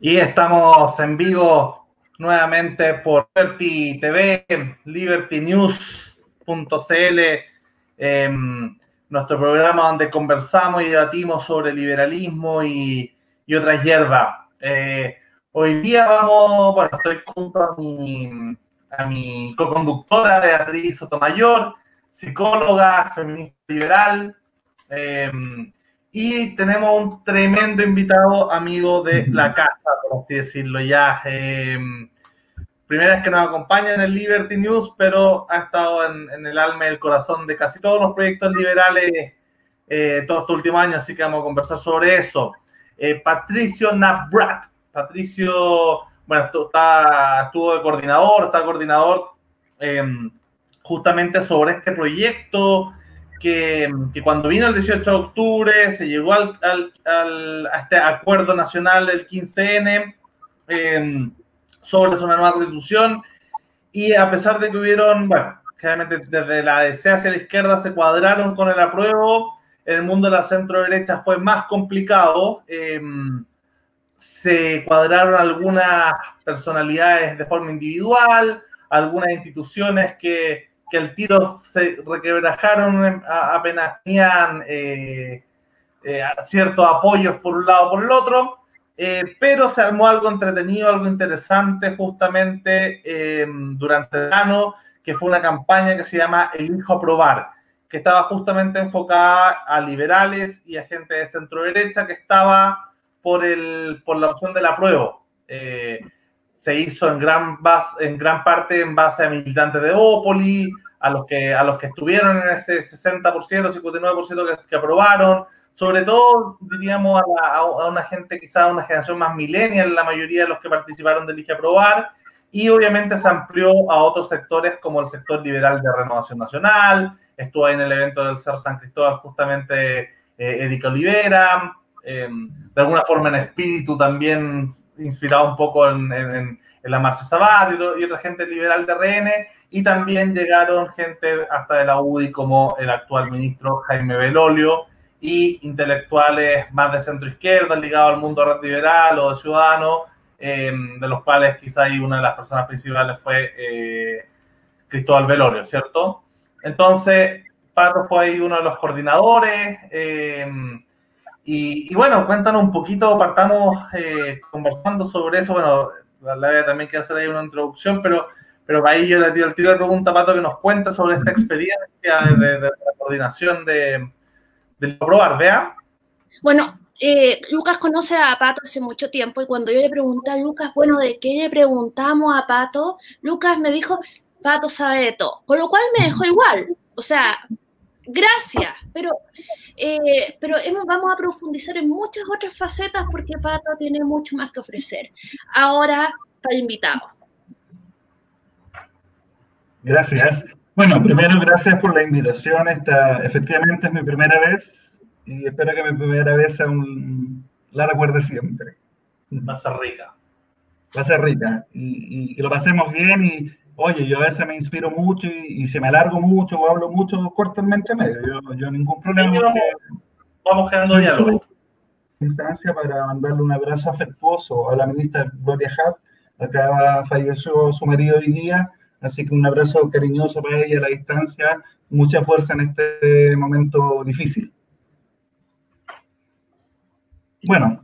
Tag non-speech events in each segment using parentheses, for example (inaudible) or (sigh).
Y estamos en vivo nuevamente por Liberty TV, libertynews.cl, em, nuestro programa donde conversamos y debatimos sobre liberalismo y, otras hierbas. Eh, hoy día vamos, bueno, estoy junto a mi, a mi co-conductora Beatriz Sotomayor, psicóloga, feminista liberal. Em, y tenemos un tremendo invitado, amigo de la casa, por así decirlo ya. Em, primera vez que nos acompaña en el Liberty News, pero ha estado en, el alma y el corazón de casi todos los proyectos liberales eh, todos estos últimos años, así que vamos a conversar sobre eso. Eh, Patricio Nabrat. Patricio, bueno, está, estuvo de coordinador, está coordinador em, justamente sobre este proyecto que, cuando vino el 18 de octubre se llegó al, a este acuerdo nacional del 15N em, sobre una nueva constitución y a pesar de que hubieron, bueno, claramente desde la DC hacia la izquierda se cuadraron con el apruebo, en el mundo de la centro derecha fue más complicado. Em, se cuadraron algunas personalidades de forma individual, algunas instituciones que que el tiro se requebrajaron apenas tenían eh, eh, ciertos apoyos por un lado o por el otro, eh, pero se armó algo entretenido, algo interesante justamente durante el verano, que fue una campaña que se llama El Hijo Probar, que estaba justamente enfocada a liberales y a gente de centro derecha que estaba por, el, por la opción del apruebo se hizo en gran, base, en gran parte en base a militantes de Opoli, a los que, a los que estuvieron en ese 60%, 59% que, que aprobaron, sobre todo, diríamos, a, una gente, quizá una generación más millennial, la mayoría de los que participaron del IGE Aprobar, y obviamente se amplió a otros sectores como el sector liberal de Renovación Nacional, estuvo ahí en el evento del Cerro San Cristóbal justamente eh, Erika Olivera, em, de alguna forma en espíritu también inspirado un poco en, la Marcia Sabat y, otra gente liberal de RN, y también llegaron gente hasta de la UDI como el actual ministro Jaime Belolio y intelectuales más de centro izquierda ligados al mundo liberal o de ciudadano, eh, de los cuales quizá una de las personas principales fue eh, Cristóbal Belolio, ¿cierto? Entonces, Pato fue ahí uno de los coordinadores. Eh, y, bueno, cuéntanos un poquito, partamos conversando sobre eso. Bueno, la verdad también que hacer ahí una introducción, pero pero ahí yo le tiro el tiro de pregunta, Pato, que nos cuenta sobre esta experiencia de, la coordinación de, de probar, ¿vea? Bueno, eh, Lucas conoce a Pato hace mucho tiempo y cuando yo le pregunté a Lucas, bueno, ¿de qué le preguntamos a Pato? Lucas me dijo, Pato sabe de todo, con lo cual me dejó igual. O sea, gracias, pero, eh, pero vamos a profundizar en muchas otras facetas porque Pato tiene mucho más que ofrecer. Ahora, para invitado. Gracias. Bueno, primero gracias por la invitación. Esta efectivamente es mi primera vez y espero que mi primera vez sea un, la recuerde siempre. Va a ser rica. Va a ser rica y, que lo pasemos bien y oye, yo a veces me inspiro mucho y, y si me alargo mucho o hablo mucho, cortenmente medio. Yo, yo ningún problema. vamos, vamos quedando diálogo. Instancia para mandarle un abrazo afectuoso a la ministra Gloria Hatt. Acá falleció su marido hoy día Así que un abrazo cariñoso para ella a la distancia, mucha fuerza en este momento difícil. Bueno,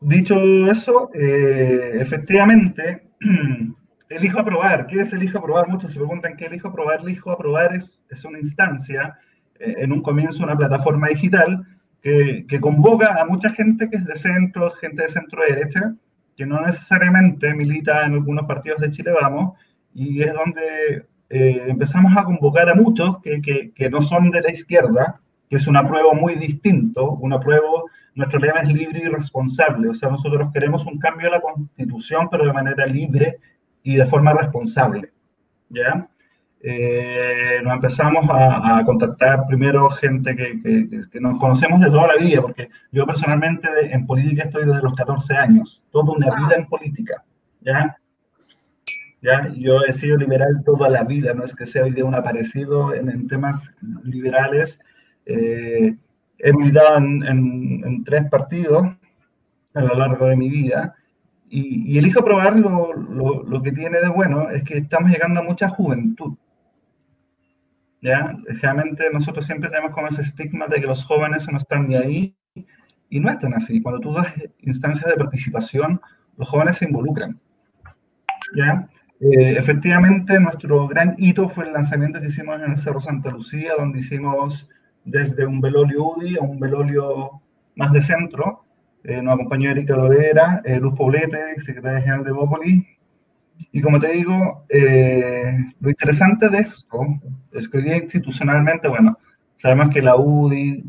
dicho eso, eh, efectivamente, (clears throat) elijo aprobar. ¿Qué es elijo aprobar? Muchos se preguntan qué elijo aprobar. Elijo aprobar es, es una instancia, eh, en un comienzo una plataforma digital, que, convoca a mucha gente que es de centro, gente de centro derecha, que no necesariamente milita en algunos partidos de Chile Vamos, y es donde eh, empezamos a convocar a muchos que, que, no son de la izquierda, que es un apruebo muy distinto, un apruebo, nuestro lema es libre y responsable, o sea, nosotros queremos un cambio de la constitución, pero de manera libre y de forma responsable, ¿ya? Eh, nos empezamos a, a, contactar primero gente que, que, que, nos conocemos de toda la vida, porque yo personalmente en política estoy desde los 14 años, toda una vida en política, ¿ya? Yo he sido liberal toda la vida, no es que sea hoy de un aparecido en, temas liberales. Eh, he militado en, tres partidos a lo largo de mi vida y, el hijo probar lo, lo, que tiene de bueno es que estamos llegando a mucha juventud. ¿Ya? Realmente nosotros siempre tenemos como ese estigma de que los jóvenes no están ni ahí y no están así. Cuando tú das instancias de participación, los jóvenes se involucran. ¿Ya? Eh, efectivamente, nuestro gran hito fue el lanzamiento que hicimos en el Cerro Santa Lucía, donde hicimos desde un velolio UDI a un velolio más de centro. Eh, nos acompañó Erika Lovera, eh, Luz Poblete, secretaria general de Bópoli. Y como te digo, lo interesante de esto es que hoy día institucionalmente, bueno, sabemos que la UDI,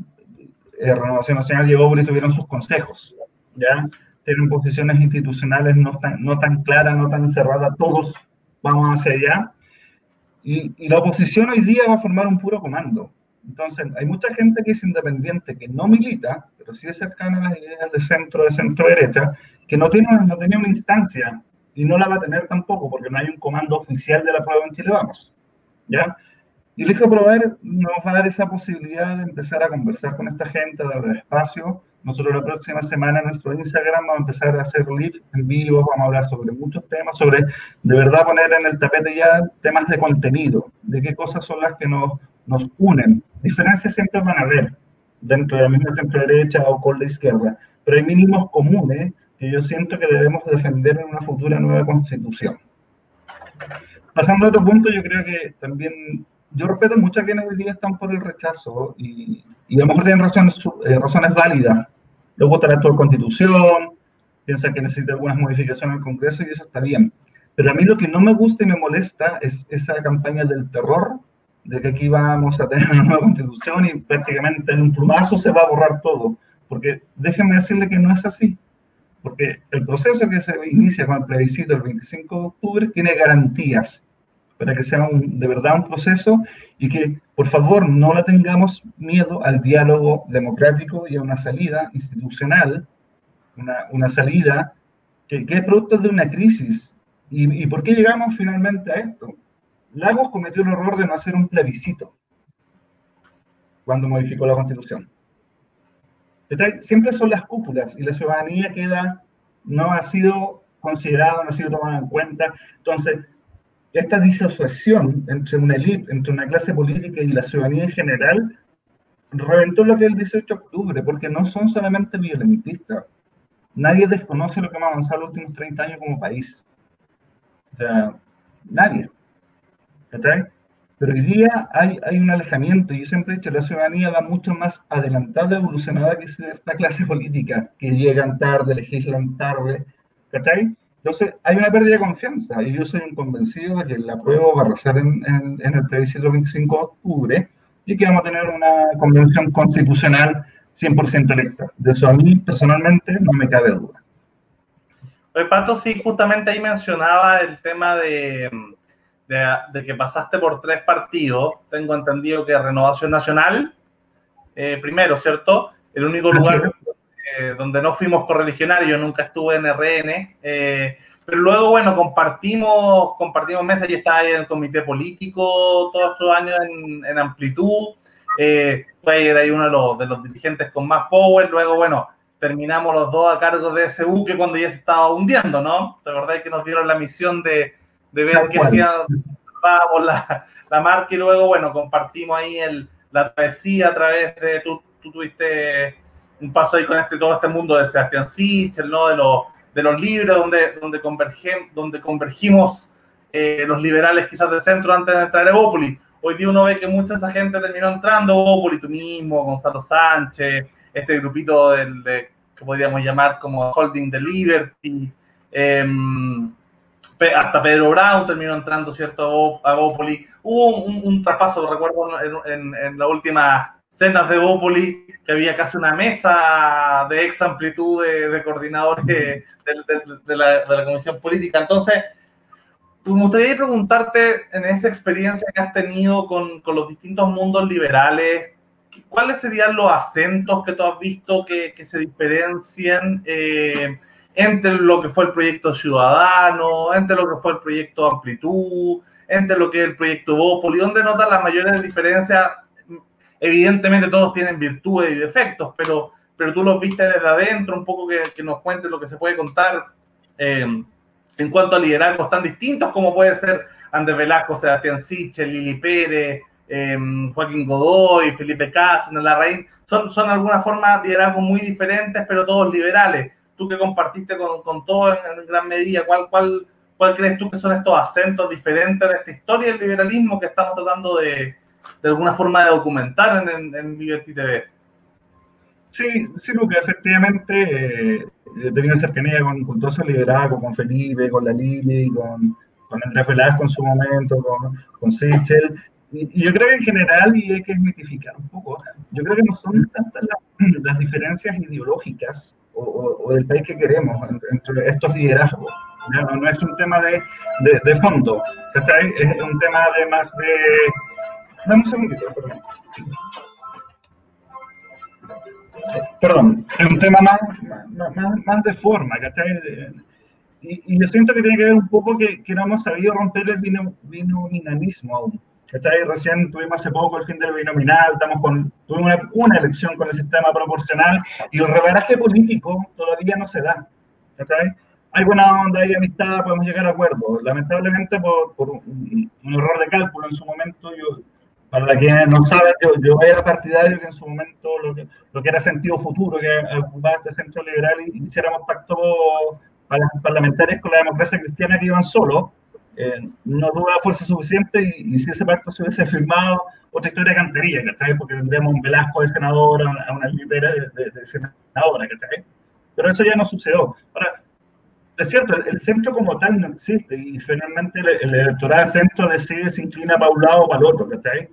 Renovación Nacional y Bópoli tuvieron sus consejos, ¿ya? tienen posiciones institucionales no tan, no tan claras, no tan cerradas, todos vamos hacia allá. Y, y, la oposición hoy día va a formar un puro comando. Entonces, hay mucha gente que es independiente, que no milita, pero sí es cercana a las ideas de centro, de centro-derecha, que no tiene, no tenía una instancia y no la va a tener tampoco, porque no hay un comando oficial de la prueba en Chile Vamos. ¿Ya? Y el Hijo Prover nos va a dar esa posibilidad de empezar a conversar con esta gente, darle espacio, nosotros la próxima semana en nuestro Instagram vamos a empezar a hacer live en vivo, vamos a hablar sobre muchos temas, sobre de verdad poner en el tapete ya temas de contenido, de qué cosas son las que nos, nos unen. Diferencias siempre van a haber dentro de la misma centro derecha o con la izquierda, pero hay mínimos comunes que yo siento que debemos defender en una futura nueva constitución. Pasando a otro punto, yo creo que también yo respeto mucho a quienes hoy día están por el rechazo y, y a lo mejor tienen razones, eh, razones válidas le gusta la actual constitución, piensa que necesita algunas modificaciones el Congreso y eso está bien. Pero a mí lo que no me gusta y me molesta es esa campaña del terror, de que aquí vamos a tener una nueva constitución y prácticamente en un plumazo se va a borrar todo. Porque déjenme decirle que no es así. Porque el proceso que se inicia con el plebiscito el 25 de octubre tiene garantías para que sea de verdad un proceso y que, por favor, no le tengamos miedo al diálogo democrático y a una salida institucional, una, una salida que, que, es producto de una crisis. ¿Y, ¿Y por qué llegamos finalmente a esto? Lagos cometió el error de no hacer un plebiscito cuando modificó la constitución. Siempre son las cúpulas y la ciudadanía queda, no ha sido considerada, no ha sido tomada en cuenta. Entonces, esta disociación entre una élite, entre una clase política y la ciudadanía en general, reventó lo que es el 18 de octubre, porque no son solamente violentistas. Nadie desconoce lo que hemos avanzado los últimos 30 años como país. O sea, nadie. ¿Está Pero hoy día hay, hay un alejamiento, y yo siempre he dicho, la ciudadanía va mucho más adelantada, evolucionada que esta clase política, que llegan tarde, legislan tarde, ¿cachai? Entonces, hay una pérdida de confianza y yo soy un convencido de que la prueba va a arrasar en, en, el plebiscito 25 de octubre y que vamos a tener una convención constitucional 100% electa. De eso a mí personalmente no me cabe duda. Oye, Pato, sí, justamente ahí mencionaba el tema de, de, que pasaste por tres partidos. Tengo entendido que Renovación Nacional, eh, primero, ¿cierto? El único lugar eh, donde no fuimos correligionarios, yo nunca estuve en RN, eh, pero luego, bueno, compartimos, compartimos mesas, y estaba ahí en el comité político todos estos años en, amplitud, eh, fue ahí uno de los, de los dirigentes con más power, luego, bueno, terminamos los dos a cargo de ese buque cuando ya se estaba hundiendo, ¿no? ¿Te acordáis que nos dieron la misión de, de ver qué hacía la, la marca y luego, bueno, compartimos ahí el, la travesía a través de, tú, tú tuviste un paso ahí con este, todo este mundo de Sebastián Sichel, ¿no? De los, de los libros donde, donde, donde convergimos eh, los liberales quizás del centro antes de entrar a Evópolis. Hoy día uno ve que mucha esa gente terminó entrando, Evópolis, tú mismo, Gonzalo Sánchez, este grupito del, de, que podríamos llamar como Holding the Liberty, em, hasta Pedro Brown terminó entrando, ¿cierto?, a Evópolis. Hubo un, un, traspaso, recuerdo, en, en la última cenas de Bópoli, que había casi una mesa de ex amplitud de, coordinadores de, la, Comisión Política. Entonces, pues, me gustaría preguntarte en esa experiencia que has tenido con, los distintos mundos liberales, ¿cuáles serían los acentos que tú has visto que, se diferencian eh, entre lo que fue el proyecto Ciudadano, entre lo que fue el proyecto Amplitud, entre lo que es el proyecto Bópoli? ¿Dónde notas las mayores diferencias Evidentemente todos tienen virtudes y defectos, pero, pero tú los viste desde adentro, un poco que, nos cuentes lo que se puede contar. en cuanto a liderazgos tan distintos como puede ser Andrés Velasco, Sebastián Sichel, Lili Pérez, Joaquín Godoy, Felipe Cáceres, Larraín, son, son alguna forma liderazgos muy diferentes, pero todos liberales. Tú que compartiste con, con todos en, gran medida, ¿cuál, cuál, ¿cuál crees tú que son estos acentos diferentes de esta historia del liberalismo que estamos tratando de, de alguna forma de documentar en, en, Liberty TV? Sí, sí, Luca, efectivamente eh, he tenido cercanía con, con todos esos liderazgos, con Felipe, con la Lili, con, con Andrés Velasco en su momento, con, con Sichel, y, yo creo que en general, y hay que desmitificar un poco, yo creo que no son tantas las, (clears throat) diferencias ideológicas o, del país que queremos entre estos liderazgos. No, no, es un tema de, de, fondo, es un tema de más de... Dame un segundito, perdón. Perdón, es un tema más, más, más de forma, ¿cachai? Y, yo siento que tiene que ver un poco que, que no hemos sabido romper el binominalismo aún. Recién tuvimos hace poco el fin del binominal, estamos con, tuvimos una, elección con el sistema proporcional y el rebaraje político todavía no se da. Hay buena onda, hay amistad, podemos llegar a acuerdos. Lamentablemente, por, un, error de cálculo en su momento, yo, para quienes no saben, yo, yo, era partidario que en su momento lo que, lo que era sentido futuro, que ocupaba este centro liberal, y hiciéramos pacto para parlamentarios con la democracia cristiana que iban solos eh, no tuvo la fuerza suficiente y, si ese pacto se hubiese firmado, otra historia cantería, ¿cachai? Porque tendríamos un Velasco de senadora, a una libera de, de, senadora, ¿cachai? Pero eso ya no sucedió. Ahora, es cierto, el, centro como tal no existe y finalmente el, electorado centro decide se inclina para un lado o para el otro, ¿cachai?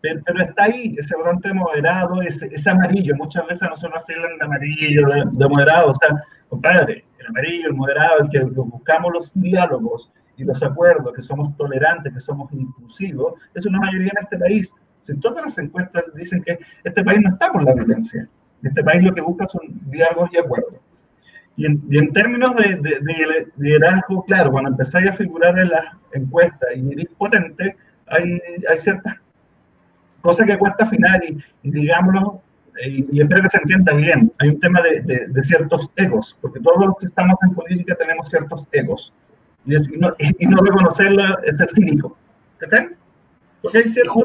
Pero, pero, está ahí, ese votante moderado, ese, ese, amarillo. Muchas veces nosotros hablan de amarillo, de, de, moderado. O sea, compadre, el amarillo, el moderado, el que buscamos los diálogos, y los acuerdos, que somos tolerantes, que somos inclusivos, es una mayoría en este país. Si todas las encuestas dicen que este país no está con la violencia. Este país lo que busca son diálogos y acuerdos. Y en, y en términos de, de, liderazgo, claro, cuando empezáis a figurar en las encuestas y eres potente, hay, hay ciertas cosas que cuesta afinar y, digámoslo, y, y, espero que se entienda bien, hay un tema de, de, ciertos egos, porque todos los que estamos en política tenemos ciertos egos. Y, no, y no reconocerla es ser cínico. ¿Cachai? Porque hay cierto...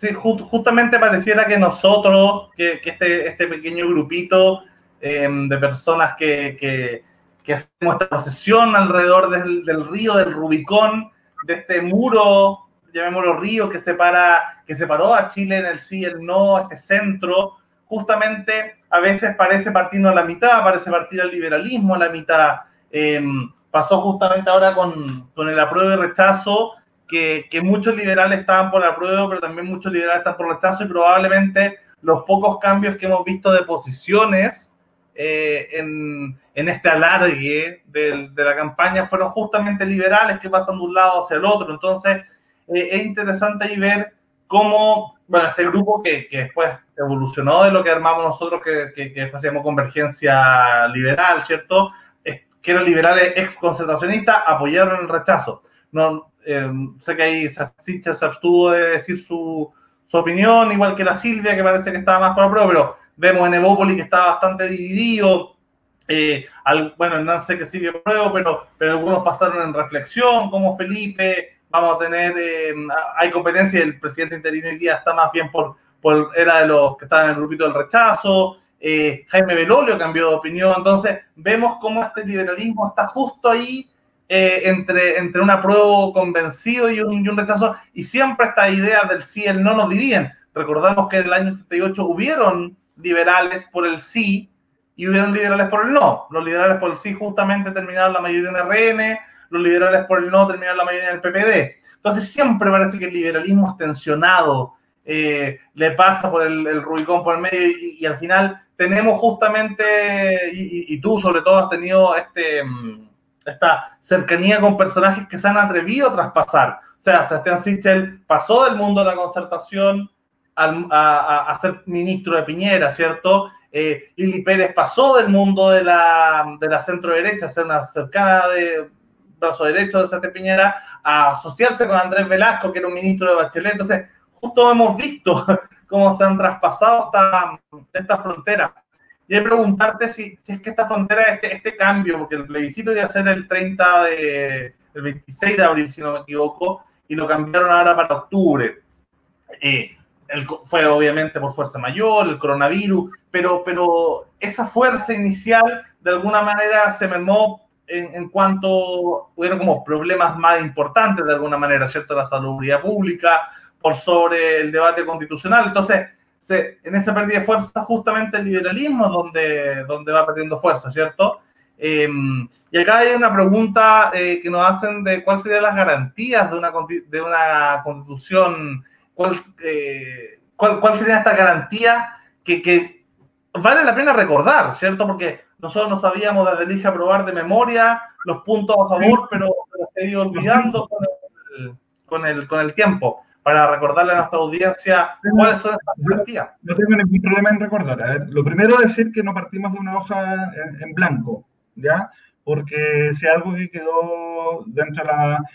Sí, justamente pareciera que nosotros, que, que este, este, pequeño grupito em, de personas que, que, que, hacemos esta procesión alrededor del, del, río, del Rubicón, de este muro, llamémoslo río, que, separa, que separó a Chile en el sí el no, este centro, justamente a veces parece partirnos a la mitad, parece partir al liberalismo a la mitad. Eh, pasó justamente ahora con, con el apruebo y rechazo, que, que, muchos liberales estaban por apruebo, pero también muchos liberales están por rechazo y probablemente los pocos cambios que hemos visto de posiciones eh, en, en, este alargue de, de, la campaña fueron justamente liberales que pasan de un lado hacia el otro. Entonces, eh, es interesante ahí ver cómo, bueno, este grupo que, que, después evolucionó de lo que armamos nosotros, que, que, que hacíamos convergencia liberal, ¿cierto? que eran liberales ex concentracionistas, apoyaron el rechazo. No, eh, sé que ahí Sichel se abstuvo de decir su, su, opinión, igual que la Silvia, que parece que estaba más por la pero vemos en Evópolis que está bastante dividido. Eh, bueno, no sé que sigue prueba, pero, pero algunos pasaron en reflexión, como Felipe. Vamos a tener, eh, hay competencia, el presidente interino hoy día está más bien por, era de los que estaban en el grupito del rechazo. Eh, Jaime Belolio cambió de opinión, entonces vemos cómo este liberalismo está justo ahí eh, entre, entre un apruebo convencido y un, y un, rechazo, y siempre esta idea del sí el no nos dividen. Recordamos que en el año 78 hubieron liberales por el sí y hubieron liberales por el no. Los liberales por el sí justamente terminaron la mayoría en RN, los liberales por el no terminaron la mayoría en el PPD. Entonces siempre parece que el liberalismo es tensionado, eh, le pasa por el, Rubicón por el medio y, al final tenemos justamente, y, tú sobre todo has tenido este, mm, esta cercanía con personajes que se han atrevido a traspasar. O sea, Sebastián Sichel pasó del mundo de la concertación al, a, a, ser ministro de Piñera, ¿cierto? Eh, Lili Pérez pasó del mundo de la, de la centro derecha, a ser una cercana de brazo derecho de Sebastián Piñera, a asociarse con Andrés Velasco, que era un ministro de Bachelet. Entonces, justo hemos visto (laughs) cómo se han traspasado esta, esta frontera. y hay preguntarte si, si, es que esta frontera, este, este cambio, porque el plebiscito iba a ser el 30 de, el 26 de abril, si no me equivoco, y lo cambiaron ahora para octubre. Eh, el, fue obviamente por fuerza mayor, el coronavirus, pero, pero esa fuerza inicial de alguna manera se mermó en, en, cuanto hubieron como problemas más importantes de alguna manera, ¿cierto? La salubridad pública por sobre el debate constitucional. Entonces, se, en esa pérdida de fuerza justamente el liberalismo es donde, donde va perdiendo fuerza, ¿cierto? Eh, y acá hay una pregunta eh, que nos hacen de cuáles serían las garantías de una, de una constitución, cuál, eh, cuál, cuál sería esta garantía que, que, vale la pena recordar, ¿cierto? Porque nosotros no sabíamos desde elige aprobar de memoria los puntos a favor, pero, se ha ido olvidando con el, con el, con el tiempo para recordarle a nuestra audiencia cuáles son estas garantías. No tengo ningún problema en recordar. A ver, lo primero es decir que no partimos de una hoja en, en blanco, ¿ya? Porque si algo que quedó dentro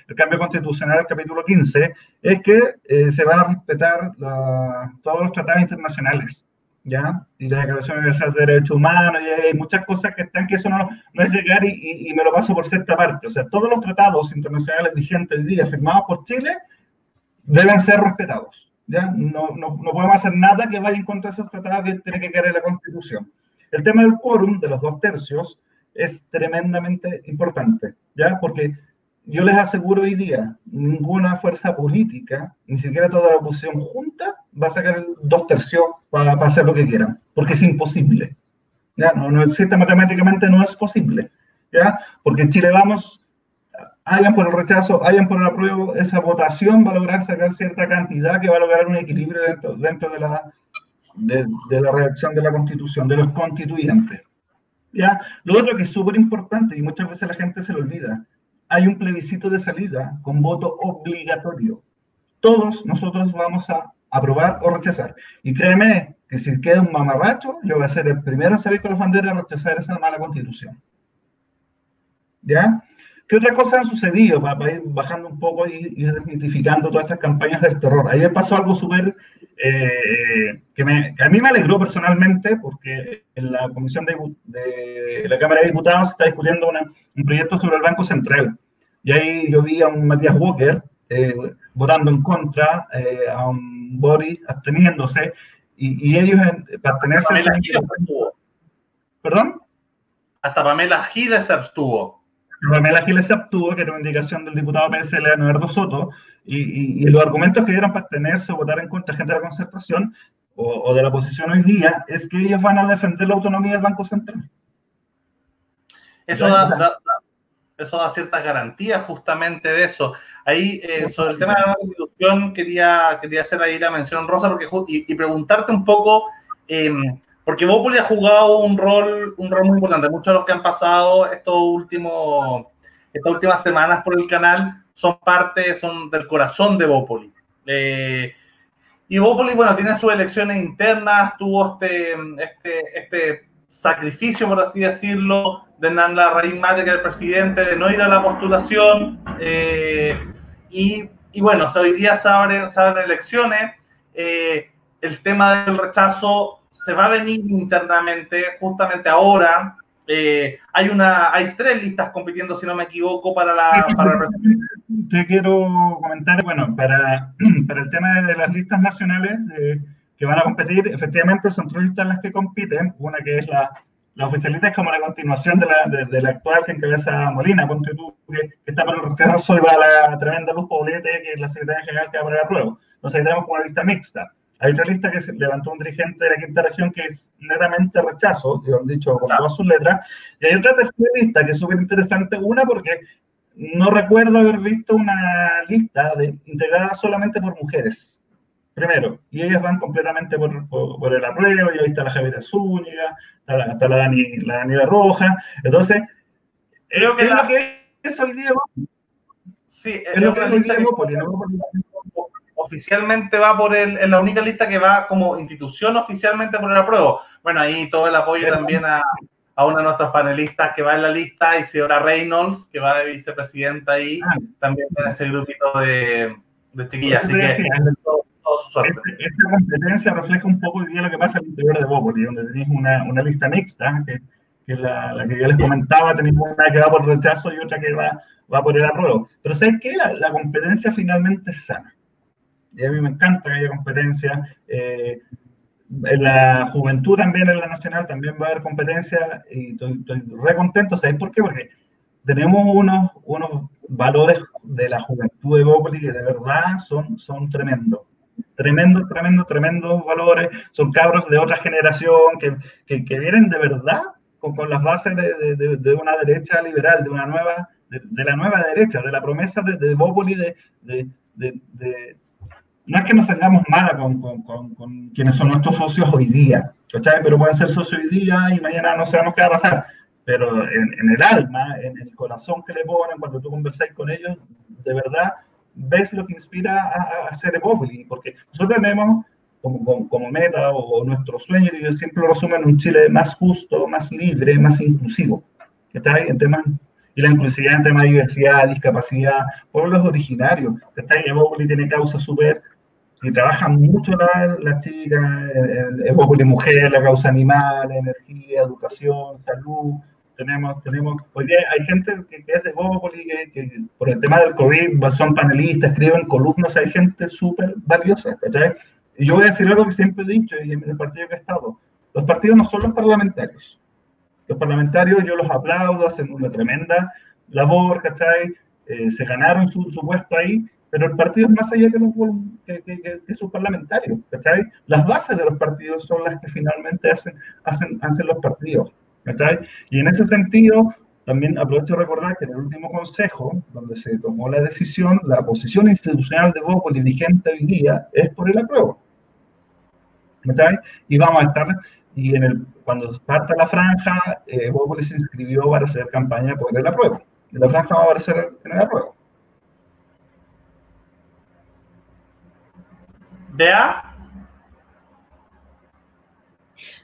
del cambio constitucional del capítulo 15 es que eh, se van a respetar la, todos los tratados internacionales. ¿Ya? Y la Declaración Universal de Derechos Humanos, y hay muchas cosas que están que eso no, no es llegar y, y, y, me lo paso por cierta parte. O sea, todos los tratados internacionales vigentes hoy día firmados por Chile deben ser respetados. ¿ya? No, no, no, podemos hacer nada que vaya en contra de esos tratados que tiene que quedar en la Constitución. El tema del quórum de los dos tercios es tremendamente importante, ¿ya? Porque yo les aseguro hoy día, ninguna fuerza política, ni siquiera toda la oposición junta, va a sacar dos tercios para, para hacer lo que quieran, porque es imposible. ¿ya? No, no existe matemáticamente, no es posible. ¿ya? Porque en Chile vamos hayan por el rechazo, hayan por el apruebo, esa votación va a lograr sacar cierta cantidad que va a lograr un equilibrio dentro, dentro de, la, de, de, la redacción de la constitución, de los constituyentes. ¿Ya? Lo otro que es súper importante y muchas veces la gente se lo olvida, hay un plebiscito de salida con voto obligatorio. Todos nosotros vamos a aprobar o rechazar. Y créeme que si queda un mamarracho, yo voy a ser el primero en salir con las banderas a rechazar esa mala constitución. ¿Ya? ¿Qué otras cosas han sucedido para, ir bajando un poco y desmitificando todas estas campañas del terror? Ayer pasó algo súper eh, que, que, a mí me alegró personalmente porque en la Comisión de, de la Cámara de Diputados se está discutiendo una, un proyecto sobre el Banco Central. Y ahí yo vi a un Matías Walker eh, votando en contra, eh, a un Boris absteniéndose, y, y ellos para abstenerse... ¿Perdón? Hasta Pamela Giles se abstuvo. Pamela Giles se abstuvo, que era una indicación del diputado PSL Leonardo Soto, y, y, y, los argumentos que dieron para abstenerse o votar en contra de gente de la concertación o, o, de la oposición hoy día es que ellos van a defender la autonomía del Banco Central. Eso da, da, eso da ciertas garantías justamente de eso. Ahí, eh, sobre el tema de la constitución, quería, quería hacer ahí la mención, Rosa, porque, y, y preguntarte un poco, eh, porque Bópoli ha jugado un rol, un rol muy importante. Muchos de los que han pasado estos últimos, estas últimas semanas por el canal son parte, son del corazón de Bópoli. Eh, y Bópoli, bueno, tiene sus elecciones internas, tuvo este, este, este sacrificio, por así decirlo, de Hernán Larraín Mate, que era el presidente, de no ir a la postulación. Eh, y, y, bueno, hoy día se abren, se abren elecciones. Eh, el tema del rechazo se va a venir internamente, justamente ahora. Eh, hay una, hay tres listas compitiendo, si no me equivoco, para la. Para Te quiero comentar, bueno, para, (clears throat) para el tema de las listas nacionales eh, que van a competir, efectivamente son tres listas las que compiten. Una que es la, la oficialista, es como la continuación de la, de, de la actual que encabeza Molina, ponte tú, que, está para el rechazo y va la tremenda Luz Poblete, que es la secretaria general que va para la prueba. Entonces ahí tenemos como una lista mixta. Hay otra lista que se levantó un dirigente de la quinta región que es netamente rechazo, lo han dicho con todas sus letras. Y hay otra tercera lista que es súper interesante. Una, porque no recuerdo haber visto una lista de, integrada solamente por mujeres. Primero, y ellas van completamente por, por, por el apruebo, y ahí está la Javiera Zúñiga, está la, está la Dani, la Daniela Roja. Entonces, creo que, es la... lo que es hoy día. Sí, es, es lo que es hoy día oficialmente va por el, es la única lista que va como institución oficialmente por el apruebo. Bueno, ahí todo el apoyo también a, a una de nuestras panelistas que va en la lista, Isidora Reynolds, que va de vicepresidenta ahí, ah. también en ese grupito de, de chiquillas. Así que su suerte. esa competencia refleja un poco hoy día lo que pasa el interior de Bópoli, donde tenéis una, una lista mixta, que, que la, la, que yo les comentaba, tenéis una que va por rechazo y otra que va, va por el apruebo. Pero ¿sabes qué? La, la competencia finalmente es sana. Y a mí me encanta que haya competencia. Eh, en la juventud también, en la nacional, también va a haber competencia y estoy, estoy re contento. ¿Sabes por qué? Porque tenemos unos, unos valores de la juventud de Bópoli que de verdad son, son tremendos. Tremendos, tremendos, tremendos valores. Son cabros de otra generación que, que, que vienen de verdad con, con las bases de, de, de, una derecha liberal, de una nueva, de, la nueva derecha, de la promesa de, de Bópoli de, no es que nos tengamos mala con, con, con, con, quienes son nuestros socios hoy día, ¿cachai? Pero pueden ser socios hoy día y mañana no sabemos qué va a pasar pero en, en, el alma, en el corazón que le ponen, cuando tú conversáis con ellos, de verdad ves lo que inspira a, a hacer Evopoli, porque nosotros tenemos como, como, como meta o, o, nuestro sueño, y yo siempre lo resumo en un Chile más justo, más libre, más inclusivo, ¿está ahí? En temas, y la inclusividad en temas de diversidad, discapacidad, pueblos originarios, ¿está ahí? Evopoli tiene causa súper y trabajan mucho las la chicas, Evopoli Mujer, la causa animal, energía, educación, salud, tenemos, tenemos, hoy día hay gente que, es de Bópoli, que, que, por el tema del COVID son panelistas, escriben columnas, hay gente súper valiosa, ¿cachai? Y yo voy a decir algo que siempre he dicho y en el partido que he estado, los partidos no son los parlamentarios. Los parlamentarios yo los aplaudo, hacen una tremenda labor, ¿cachai? Eh, se ganaron su, su, puesto ahí, pero el partido es más allá que, los, que, que, que, sus parlamentarios, ¿cachai? Las bases de los partidos son las que finalmente hacen, hacen, hacen los partidos. Y en ese sentido, también aprovecho de recordar que en el último consejo, donde se tomó la decisión, la posición institucional de Bópoli vigente hoy día es por el apruebo. Y vamos a estar, y en el, cuando parta la franja, eh, Bópoli se inscribió para hacer campaña por el apruebo. Y la franja va a aparecer en el apruebo. ¿Vea?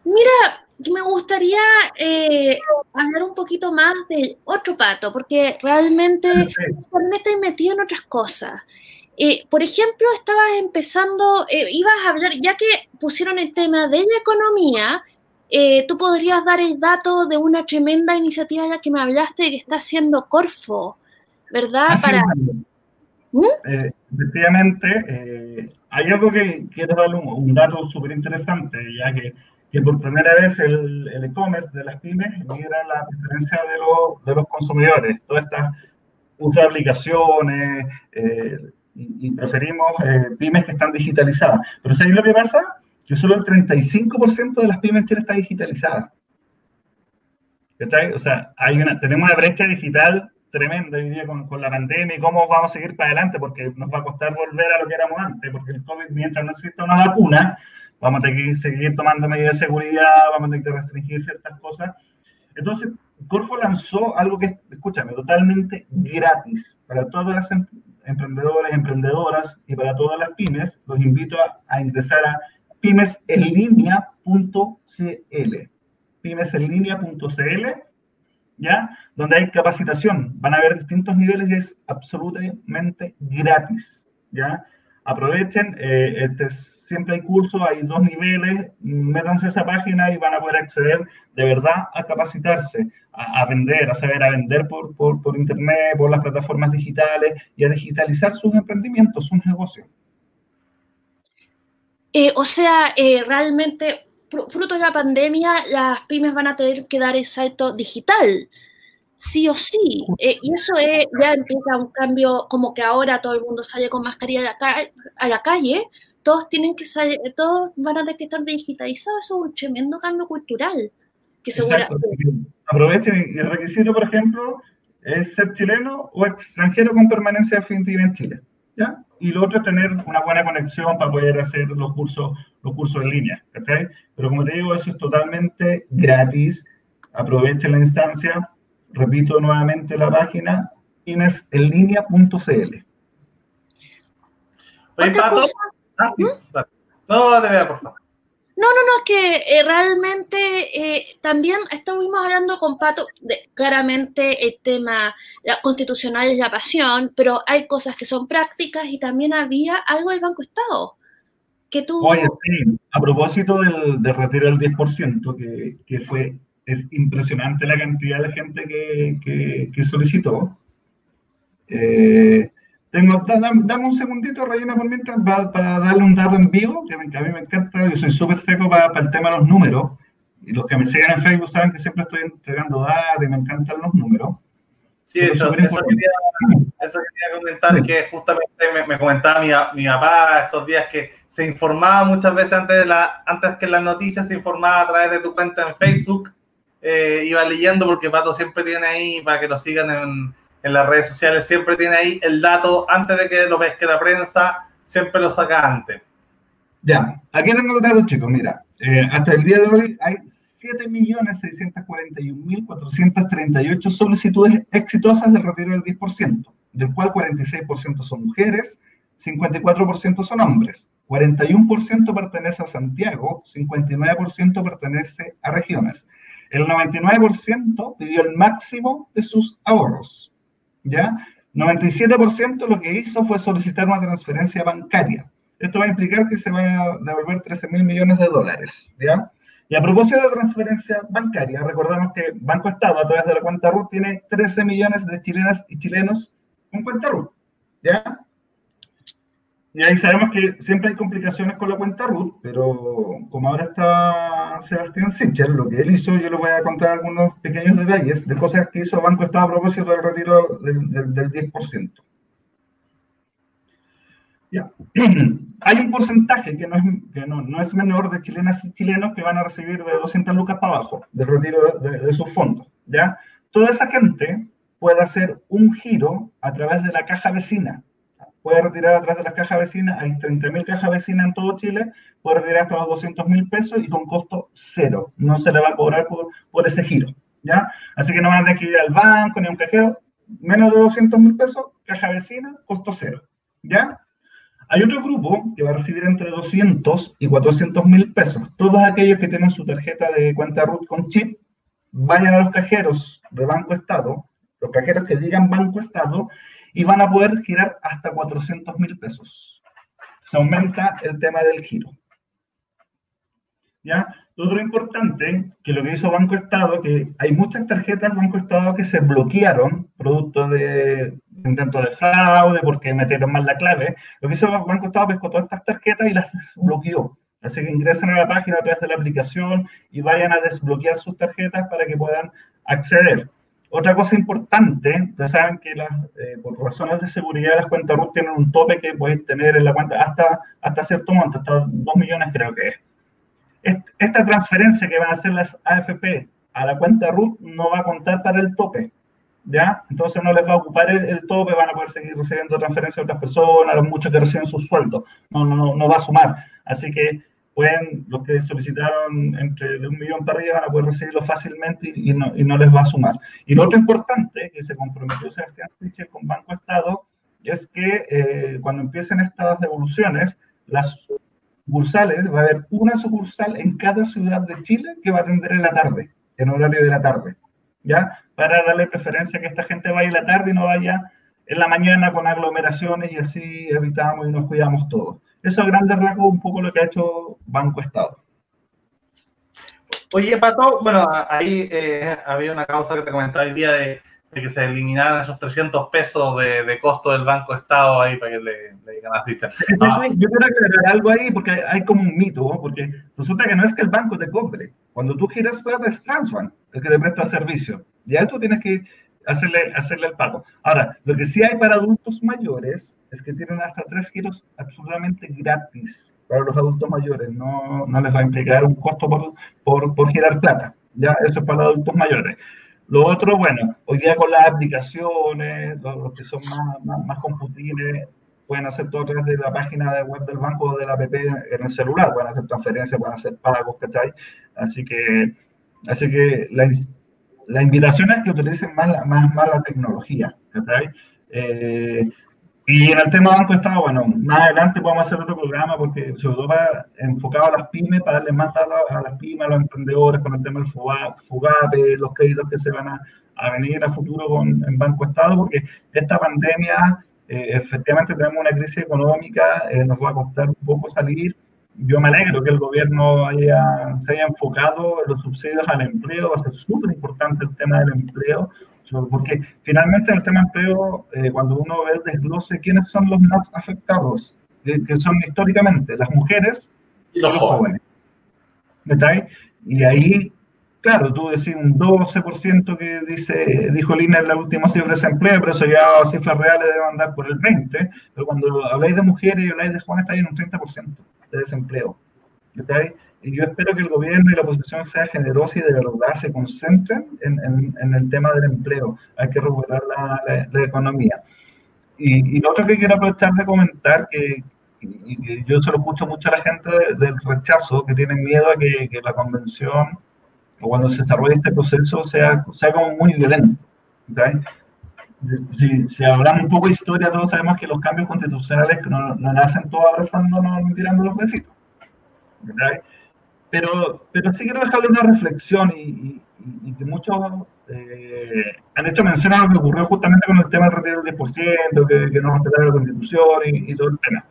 Mira, me gustaría eh, hablar un poquito más de otro pato, porque realmente me estoy metido en otras cosas. Eh, por ejemplo, estabas empezando, eh, ibas a hablar, ya que pusieron el tema de la economía, tú podrías dar el dato de una tremenda iniciativa de la que me hablaste que está haciendo Corfo, ¿verdad? Para... ¿Mm? efectivamente, hay algo que quiero dar un, un dato súper interesante, ya que que por primera vez el e-commerce de las pymes migra la preferencia de, lo, de los consumidores. Todas estas de aplicaciones eh, y, y, preferimos eh, pymes que están digitalizadas. Pero ¿sabéis lo que pasa? Que solo el 35% de las pymes en está digitalizada. ¿Cachai? O sea, hay una, tenemos una brecha digital tremenda hoy día con, con, la pandemia y cómo vamos a seguir para adelante, porque nos va a costar volver a lo que éramos antes, porque el COVID, mientras no exista una vacuna, vamos a tener que seguir tomando medidas de seguridad, vamos a tener que restringir ciertas cosas. Entonces, Corfo lanzó algo que, escúchame, totalmente gratis para todas las em emprendedoras, emprendedoras y para todas las pymes. Los invito a, a ingresar a pymesenlinea.cl pymesenlinea.cl ¿ya? Donde hay capacitación. Van a haber distintos niveles y es absolutamente gratis, ¿ya? Aprovechen, eh, este siempre hay cursos, hay dos niveles, métanse a esa página y van a poder acceder de verdad a capacitarse, a, a vender, a saber a vender por, por, por, internet, por las plataformas digitales y a digitalizar sus emprendimientos, sus negocios. Eh, o sea, eh, realmente, fruto de la pandemia, las pymes van a tener que dar el salto digital sí o sí. Eh, y eso es, ya empieza un cambio, como que ahora todo el mundo sale con mascarilla a la, ca a la calle, todos tienen que salir, todos van a tener que estar digitalizados, eso es un tremendo cambio cultural. Que segura... Aprovechen, el requisito, por ejemplo, es ser chileno o extranjero con permanencia definitiva en Chile. ¿ya? Y lo otro es tener una buena conexión para poder hacer los cursos, los cursos en línea. ¿okay? Pero como te digo, eso es totalmente gratis. Aprovechen la instancia, repito nuevamente la página, inesenlinea.cl. Oye, Pato, ah, ¿Mm? no, te vea, por favor. No, no, no, es que eh, realmente eh, también estuvimos hablando con Pato, de, claramente el tema la, constitucional es la pasión, pero hay cosas que son prácticas y también había algo del Banco Estado. que tú... Oye, sí, a propósito del, del retiro del 10%, que, que fue, es impresionante la cantidad de gente que, que, que solicitó. Eh, tengo, dame, un segundito, Rayana, por mientras, para, darle un dato en vivo, que, a mí me encanta, yo soy súper seco para, para, el tema de los números, y los que me siguen en Facebook saben que siempre estoy entregando datos y me encantan los números. Sí, eso, eso, quería, eso, quería, comentar, que justamente me, me comentaba mi, mi, papá estos días que se informaba muchas veces antes, de la, antes que las noticias, se informaba a través de tu cuenta en Facebook, eh, iba leyendo porque Pato siempre tiene ahí, para que lo sigan en, en las redes sociales, siempre tiene ahí el dato antes de que lo pesque la prensa, siempre lo saca antes. Ya, aquí tengo el dato, chicos. Mira, eh, hasta el día de hoy hay 7.641.438 solicitudes exitosas de retiro del 10%, del cual 46% son mujeres, 54% son hombres, 41% pertenece a Santiago, 59% pertenece a regiones. El 99% pidió el máximo de sus ahorros. ¿Ya? 97% lo que hizo fue solicitar una transferencia bancaria. Esto va a implicar que se van a devolver 13 mil millones de dólares. ¿Ya? Y a propósito de transferencia bancaria, recordamos que Banco Estado, a través de la cuenta RUT, tiene 13 millones de chilenas y chilenos con cuenta RUT. ¿Ya? Y ahí sabemos que siempre hay complicaciones con la cuenta RUT, pero como ahora está Sebastián Sichel, lo que él hizo, yo le voy a contar algunos pequeños detalles de cosas que hizo Banco Estado a propósito del retiro del, del, del 10%. Ya. (clears throat) Hay un porcentaje que, no es, que no, no, es menor de chilenas y chilenos que van a recibir de 200 lucas para abajo del retiro de, de, de sus fondos. ¿ya? Toda esa gente puede hacer un giro a través de la caja vecina. Puede retirar a través de las cajas vecinas, hay 30.000 cajas vecinas en todo Chile, puede retirar hasta los 200 mil pesos y con costo cero. No se le va a cobrar por, por ese giro. ¿ya? Así que no van a tener que ir al banco ni a un cajero, menos de 200 mil pesos, caja vecina, costo cero. ¿Ya? Hay otro grupo que va a recibir entre 200 y 400 mil pesos. Todos aquellos que tienen su tarjeta de cuenta RUT con chip, vayan a los cajeros de Banco Estado, los cajeros que digan Banco Estado, y van a poder girar hasta 400 mil pesos. Se aumenta el tema del giro. ¿Ya? Otro importante, que lo que hizo Banco Estado, que hay muchas tarjetas Banco Estado que se bloquearon producto de intento de fraude, porque metieron mal la clave. Lo que hizo Banco Estado pescó todas estas tarjetas y las desbloqueó. Así que ingresen a la página a través de la aplicación y vayan a desbloquear sus tarjetas para que puedan acceder. Otra cosa importante, ustedes saben que las, eh, por razones de seguridad las cuentas RUT tienen un tope que podéis tener en la cuenta hasta, hasta cierto monto, hasta 2 millones creo que es esta transferencia que van a hacer las AFP a la cuenta RUT no va a contar para el tope, ¿ya? Entonces no les va a ocupar el, el tope, van a poder seguir recibiendo transferencias a otras personas, los muchos que reciben sus sueldos, no, no, no va a sumar. Así que pueden, los que solicitaron entre de un millón para arriba van a poder recibirlo fácilmente y, y, no, y no les va a sumar. Y lo otro importante que se comprometió Sebastián Fischer con Banco Estado es que eh, cuando empiecen estas devoluciones, las sucursales, va a haber una sucursal en cada ciudad de Chile que va a atender en la tarde, en horario de la tarde, ¿ya? Para darle preferencia a que esta gente vaya en la tarde y no vaya en la mañana con aglomeraciones y así evitamos y nos cuidamos todos. Eso a grandes rasgos un poco lo que ha hecho Banco Estado. Oye, Pato, bueno, ahí eh, había una causa que te comentaba el día de de que se eliminaran esos 300 pesos de, de, costo del Banco Estado ahí para que le, le Cristian. Ah. Yo quiero aclarar algo ahí porque hay como un mito, ¿no? porque resulta que no es que el banco te cobre. Cuando tú giras plata es Transbank el que te presta el servicio. Ya tú tienes que hacerle, hacerle el pago. Ahora, lo que sí hay para adultos mayores es que tienen hasta tres giros absolutamente gratis para los adultos mayores. No, no les va a implicar un costo por, por, por girar plata. Ya, eso es para adultos mayores. Lo otro, bueno, hoy día con las aplicaciones, los, los que son más, más, más, computibles, pueden hacer todo a través de la página de web del banco o de la app en el celular, pueden hacer transferencias, pueden hacer pagos, ¿cachai? Así que, así que la, la invitación es que utilicen más la, más, más la tecnología. Eh, y en el tema Banco Estado, bueno, más adelante podemos hacer otro programa porque sobre todo enfocado a las pymes, para darle más datos a las pymes, a los emprendedores con el tema del FUGAPE, los créditos que se van a, a venir a futuro con, en Banco Estado, porque esta pandemia, eh, efectivamente tenemos una crisis económica, eh, nos va a costar un poco salir, yo me alegro que el gobierno haya, se haya enfocado en los subsidios al empleo, va a ser súper importante el tema del empleo, porque finalmente en el tema empleo, eh, cuando uno ve el desglose, ¿quiénes son los más afectados? que son históricamente las mujeres y los, jóvenes. jóvenes. Y ahí Claro, tú decís un 12% que dice, dijo Lina en la última cifra de desempleo, pero eso ya cifras reales deben andar por el 20%, pero cuando habláis de mujeres y habláis de jóvenes está ahí en un 30% de desempleo. Y yo espero que el gobierno y la oposición sea generosa y de verdad se concentren en, en, el tema del empleo. Hay que recuperar la, la, economía. Y, y, lo otro que quiero aprovechar de comentar, que, y, yo se lo escucho mucho a la gente del rechazo, que tienen miedo a que la convención o cuando se desarrolla este proceso sea, sea como muy violento. Si, si, hablamos un poco de historia, todos sabemos que los cambios constitucionales no, no nacen todos abrazándonos y tirando los besitos. Pero, pero sí quiero dejarle una reflexión y, y, que muchos eh, han hecho mención a lo que ocurrió justamente con el tema del retiro del 10%, que, que no respetaron la constitución y, y, todo el tema.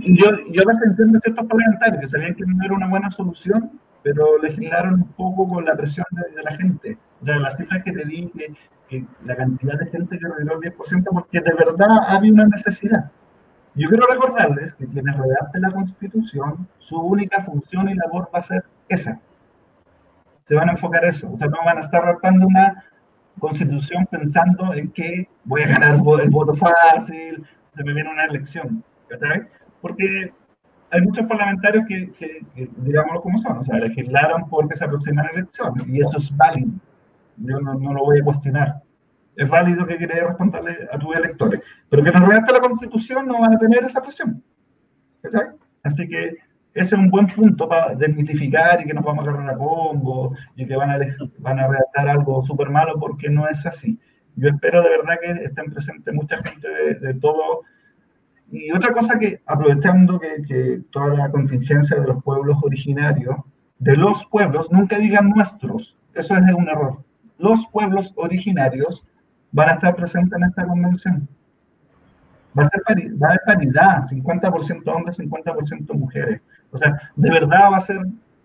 Yo, yo a veces entiendo ciertos parlamentarios que sabían que no era una buena solución, pero legislaron un poco con la presión de, la gente. O sea, las cifras que te di, que, la cantidad de gente que retiró el 10%, porque de verdad había una necesidad. Yo quiero recordarles que quienes redacten la Constitución, su única función y labor va a ser esa. Se van a enfocar eso. O sea, no van a estar redactando una Constitución pensando en que voy a ganar el voto fácil, se me viene una elección. Porque hay muchos parlamentarios que, que, digámoslo como son, o sea, legislaron porque se aproximan elecciones y eso es válido. Yo no, no, lo voy a cuestionar. Es válido que quieras responderle a tus electores, pero que nos redacte la constitución no van a tener esa presión. Así que ese es un buen punto para desmitificar y que nos vamos a agarrar a combo y que van a, van a redactar algo súper malo porque no es así. Yo espero de verdad que estén presentes mucha gente de, de todo y otra cosa que, aprovechando que, toda la contingencia de los pueblos originarios, de los pueblos, nunca digan nuestros, eso es un error. Los pueblos originarios van a estar presentes en esta convención. Va a, ser va a haber paridad, 50% hombres, 50% mujeres. O sea, de verdad va a ser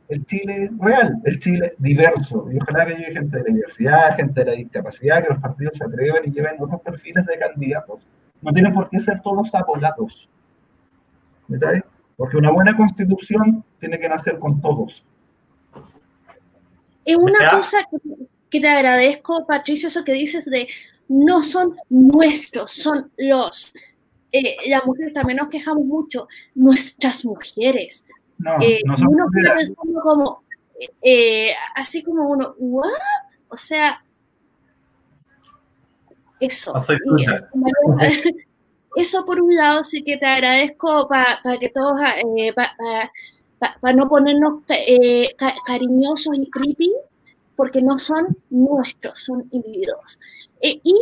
el Chile real, el Chile diverso. Y ojalá que llegue gente de la diversidad, gente de la discapacidad, que los partidos se atrevan y lleven otros perfiles de candidatos no tienen por qué ser todos apolados. Porque una buena constitución tiene que nacer con todos. Es una cosa que, te agradezco, Patricio, eso que dices de no son nuestros, son los. Eh, la mujer también nos quejamos mucho, nuestras mujeres. No, eh, no son uno como, eh, así como uno, ¿what? O sea, eso. (laughs) (laughs) eso por un lado sí que te agradezco para que todos, eh, para no ponernos eh, cariñosos y creepy, porque no son nuestros, son individuos. Eh, y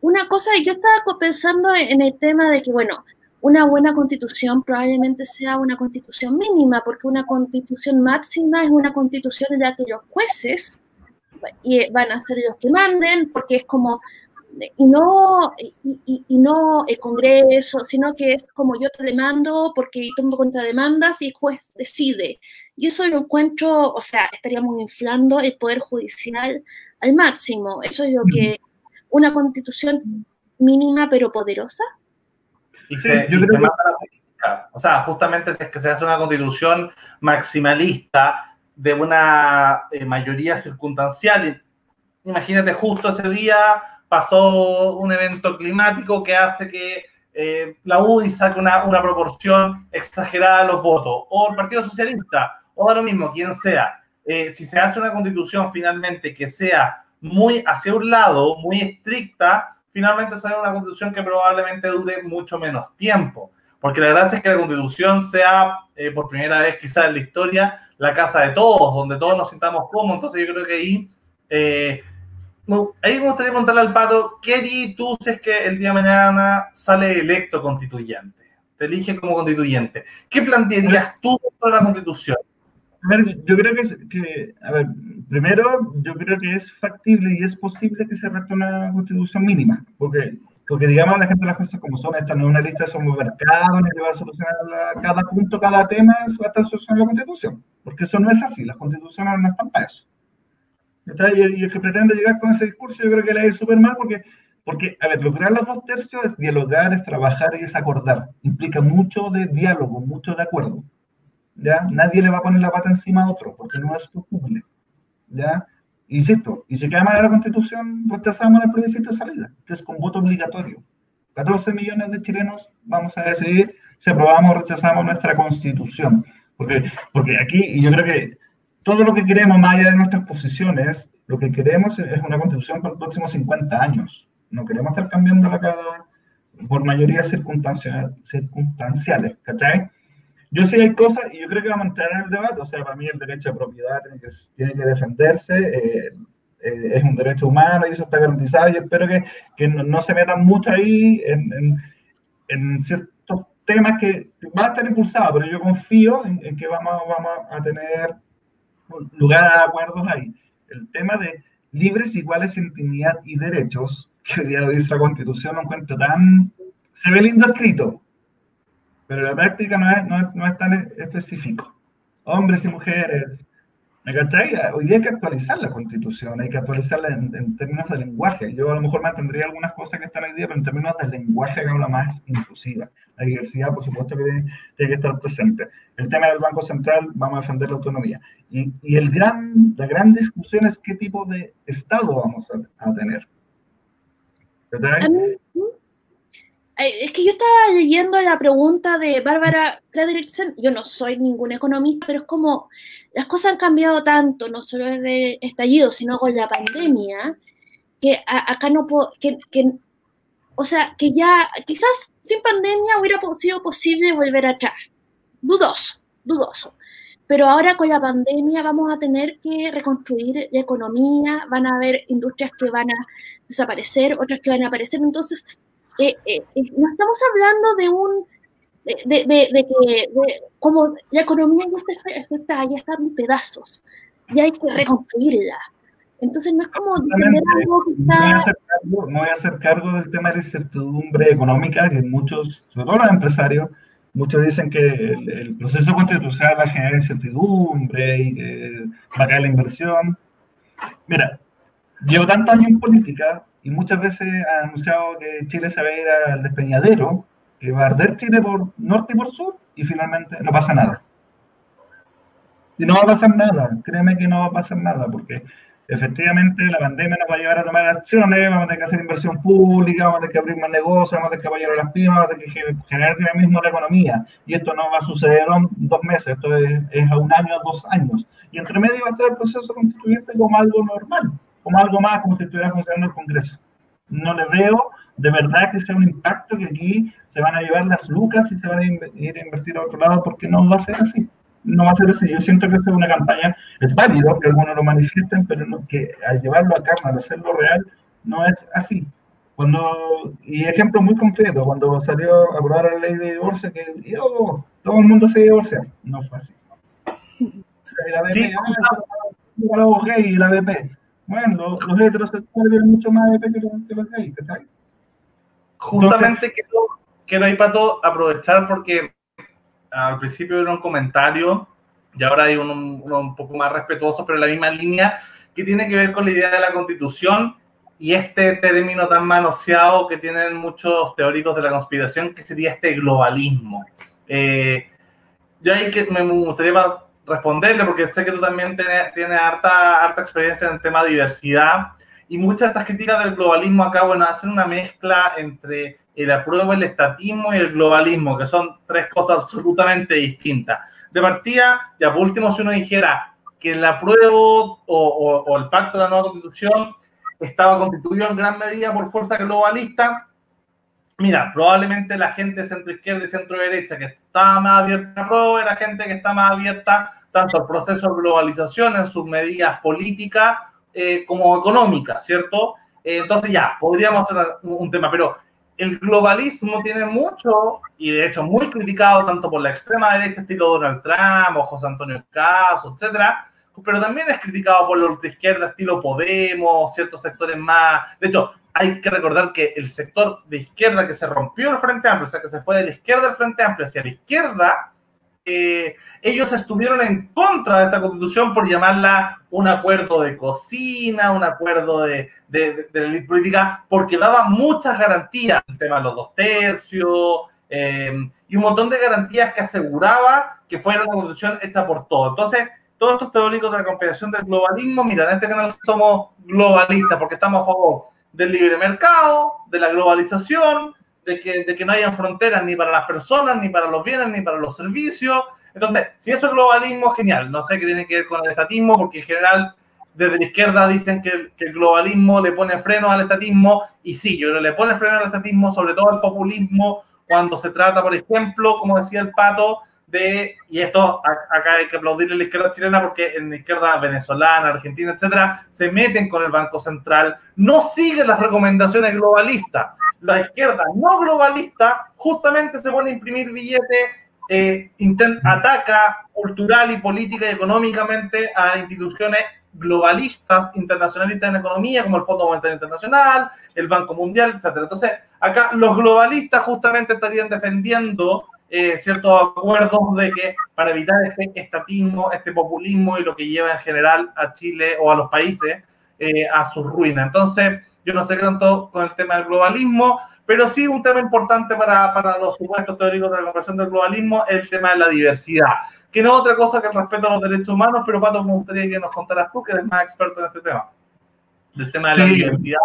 una cosa, yo estaba pensando en el tema de que, bueno, una buena constitución probablemente sea una constitución mínima, porque una constitución máxima es una constitución en la que los jueces y van a ser los que manden, porque es como, y no, y, no el Congreso, sino que es como yo te demando porque tomo contrademandas y el juez decide. Y eso lo encuentro, o sea, estaríamos inflando el poder judicial al máximo. Eso es lo que una constitución mínima pero poderosa. Y se, yo creo O sea, justamente es que se hace una constitución maximalista de una eh, mayoría circunstancial. Imagínate, justo ese día pasó un evento climático que hace que eh, la UDI saque una, una, proporción exagerada de los votos, o el Partido Socialista, o lo mismo, quien sea. Eh, si se hace una constitución finalmente que sea muy hacia un lado, muy estricta, finalmente será una constitución que probablemente dure mucho menos tiempo. Porque la gracia es que la constitución sea, por primera vez quizás en la historia, la casa de todos, donde todos nos sintamos cómodos. Entonces yo creo que ahí, eh, ahí me gustaría preguntarle al Pato, ¿qué harías tú si es que el día de mañana sale electo constituyente? Te elige como constituyente. ¿Qué plantearías tú para la constitución? Yo creo que, a ver, primero, yo creo que es factible y es posible que se redacte una constitución mínima, porque porque digamos a la gente las cosas como son, esta no es una lista de supermercados ni que va a solucionar cada punto, cada tema, eso va a estar solucionando la constitución, porque eso no es así, las constituciones no están para eso. Y, el que pretende llegar con ese discurso, yo creo que le va a ir súper mal, porque, porque, a ver, lograr los dos tercios es dialogar, es trabajar y es acordar. Implica mucho de diálogo, mucho de acuerdo. ¿Ya? Nadie le va a poner la pata encima a otro, porque no es posible. ¿Ya? Insisto, y si queda mal la constitución, rechazamos el plebiscito de salida, que es con voto obligatorio. 14 millones de chilenos vamos a decidir si aprobamos o rechazamos nuestra constitución. Porque, porque aquí, y yo creo que todo lo que queremos, más allá de nuestras posiciones, lo que queremos es una constitución para los próximos 50 años. No queremos estar cambiándola cada, por mayoría circunstanciales, circunstanciales, ¿cachai? Yo sí hay cosas, y yo creo que vamos a en el debate, o sea, para mí el derecho de propiedad tiene que, tiene que defenderse, eh, eh, es un derecho humano y eso está garantizado, y espero que, que no, se metan mucho ahí en, en, en, ciertos temas que va a estar impulsado, pero yo confío en, en, que vamos, vamos a tener lugar a acuerdos ahí. El tema de libres, iguales, intimidad y derechos, que hoy día dice la Constitución, no encuentro tan... Se ve lindo escrito, pero la práctica no es, no no es tan específico. Hombres y mujeres, ¿me cachai? Hoy día hay que actualizar la constitución, hay que actualizarla en, términos de lenguaje. Yo a lo mejor mantendría algunas cosas que están hoy día, pero en términos de lenguaje que habla más inclusiva. La diversidad, por supuesto, que tiene, que estar presente. El tema del Banco Central, vamos a defender la autonomía. Y, y el gran, la gran discusión es qué tipo de Estado vamos a, a tener. ¿Cachai? Es que yo estaba leyendo la pregunta de Bárbara Fredrickson, yo no soy ningún economista, pero es como las cosas han cambiado tanto, no solo desde estallido, sino con la pandemia, que acá no puedo, que, o sea, que ya quizás sin pandemia hubiera sido posible volver atrás. Dudoso, dudoso. Pero ahora con la pandemia vamos a tener que reconstruir la economía, van a haber industrias que van a desaparecer, otras que van a aparecer. Entonces, eh, eh, eh, no estamos hablando de un, de, de, de que, como la economía ya está, ya está en pedazos, ya hay que reconstruirla. Entonces no es como tener algo que está... Me voy, a hacer cargo, me voy a hacer cargo del tema de la incertidumbre económica, que muchos, sobre todo los empresarios, muchos dicen que el, el proceso constitucional va a generar incertidumbre y que va a caer la inversión. Mira, llevo tantos años en política y muchas veces ha anunciado que Chile se va a ir al despeñadero, que va a arder Chile por norte y por sur, y finalmente no pasa nada. Y no va a pasar nada, créeme que no va a pasar nada, porque efectivamente la pandemia nos va a llevar a tomar acciones, vamos a tener que hacer inversión pública, vamos a tener que abrir más negocios, vamos a tener que apoyar a las pymes, vamos a tener que generar dinamismo en la economía. Y esto no va a suceder en dos meses, esto es, es a un año, dos años. Y entre medio va a estar el proceso constituyente como algo normal como algo más, como si estuviera funcionando el Congreso. No le veo de verdad que sea un impacto que aquí se van a llevar las lucas y se van a ir a invertir a otro lado, porque no va a ser así. No va a ser así. Yo siento que es una campaña, es válido que algunos lo manifiesten, pero no, que al llevarlo a al hacerlo real, no es así. Cuando, y ejemplo muy concreto, cuando salió a aprobar la ley de divorcio, que yo, todo el mundo se divorcia. No fue así. La BP, sí. ah, y la BP. Bueno, los, heterosexuales tienen mucho más de que los, que los gays, ¿está Justamente quiero, quiero ahí, Pato, aprovechar porque al principio era un comentario y ahora hay uno, uno, un poco más respetuoso, pero en la misma línea, que tiene que ver con la idea de la constitución y este término tan manoseado que tienen muchos teóricos de la conspiración, que sería este globalismo. Eh, yo ahí que me gustaría responderle, porque sé que tú también tienes, tienes harta, harta experiencia en el tema de diversidad y muchas de estas críticas del globalismo acá, bueno, hacen una mezcla entre el apruebo, el estatismo y el globalismo, que son tres cosas absolutamente distintas. De partida, ya por último, si uno dijera que el apruebo o, o, o el pacto de la nueva constitución estaba constituido en gran medida por fuerza globalista, Mira, probablemente la gente centro izquierda y centro derecha que está más abierta a prueba la gente que está más abierta tanto al proceso de globalización en sus medidas políticas eh, como económicas, ¿cierto? Eh, entonces ya, podríamos hacer un tema, pero el globalismo tiene mucho, y de hecho muy criticado tanto por la extrema derecha, estilo Donald Trump o José Antonio Caso, etcétera, pero también es criticado por la ultraizquierda, estilo Podemos, ciertos sectores más. De hecho, hay que recordar que el sector de izquierda que se rompió el Frente Amplio, o sea, que se fue de la izquierda del Frente Amplio hacia la izquierda, ellos estuvieron en contra de esta constitución por llamarla un acuerdo de cocina, un acuerdo de, de, la élite política, porque daba muchas garantías, el tema de los dos tercios, eh, y un montón de garantías que aseguraba que fuera una constitución hecha por todos. Entonces, todos estos teóricos de la compilación del globalismo, mira, en este canal somos globalistas porque estamos a favor del libre mercado, de la globalización, de que, de que no hayan fronteras ni para las personas, ni para los bienes, ni para los servicios. Entonces, si eso es globalismo, genial. No sé qué tiene que ver con el estatismo, porque en general desde la izquierda dicen que el, que el globalismo le pone freno al estatismo, y sí, yo le pone freno al estatismo, sobre todo al populismo, cuando se trata, por ejemplo, como decía el pato, de, y esto acá hay que aplaudirle a la izquierda chilena porque en la izquierda venezolana, argentina, etcétera, se meten con el Banco Central, no siguen las recomendaciones globalistas. La izquierda no globalista justamente se pone a imprimir billetes, eh, ataca cultural y política y económicamente a instituciones globalistas internacionalistas en economía, como el Fondo Monetario Internacional, el Banco Mundial, etcétera. Entonces, acá los globalistas justamente estarían defendiendo eh, ciertos acuerdos de que para evitar este estatismo, este populismo y lo que lleva en general a Chile o a los países eh, a su ruina. Entonces, yo no sé tanto con el tema del globalismo, pero sí un tema importante para, para los supuestos teóricos de la comprensión del globalismo es el tema de la diversidad, que no es otra cosa que el respeto a los derechos humanos, pero Pato, me gustaría que nos contaras tú, que eres más experto en este tema, del tema de la diversidad.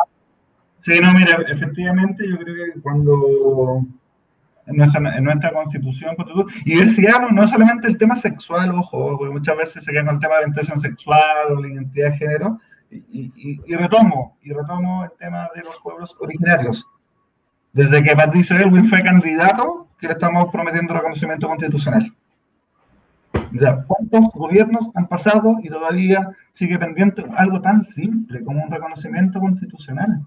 Sí, no, mira, efectivamente yo creo que cuando en nuestra, en nuestra constitución, y diversidad no, no solamente el tema sexual, ojo, porque muchas veces se queda con el tema de orientación sexual o la identidad de género, y, y, retomo, y retomo el tema de los pueblos originarios. Desde que Patricio Elwin fue candidato, que le estamos prometiendo reconocimiento constitucional. Ya, ¿Cuántos gobiernos han pasado y todavía sigue pendiente algo tan simple como un reconocimiento constitucional?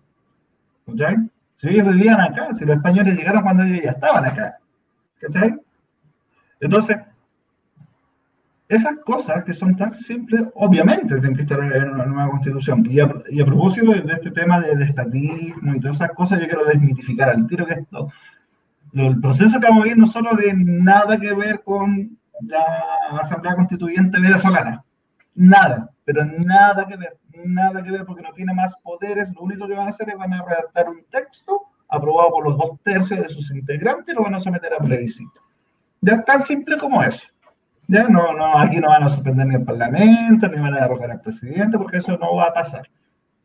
¿Ya? Si ellos vivían acá, si los españoles llegaron cuando ellos ya estaban acá. ¿Cachai? Entonces, esas cosas que son tan simples, obviamente tienen que estar en una nueva constitución. Y a, propósito de, este tema de, estatismo y todas esas cosas, yo quiero desmitificar al tiro que esto, el proceso que vamos viendo no solo de nada que ver con la Asamblea Constituyente venezolana. Nada, pero nada que ver nada que ver porque no tiene más poderes, lo único que van a hacer es van a redactar un texto aprobado por los dos tercios de sus integrantes y lo van a someter a plebiscito. Ya tan simple como eso. Ya no, no, aquí no van a suspender ni el Parlamento, ni van a derrocar al presidente, porque eso no va a pasar.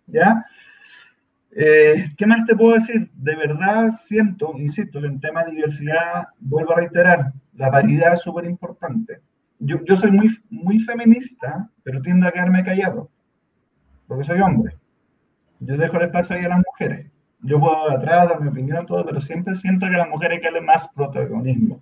¿Ya? Eh, ¿Qué más te puedo decir? De verdad siento, insisto, que en tema de diversidad, vuelvo a reiterar, la paridad es súper importante. Yo, yo soy muy, muy feminista, pero tiendo a quedarme callado porque soy hombre. Yo dejo el espacio ahí a las mujeres. Yo puedo atrás dar mi opinión, todo, pero siempre siento que las mujeres darle más protagonismo.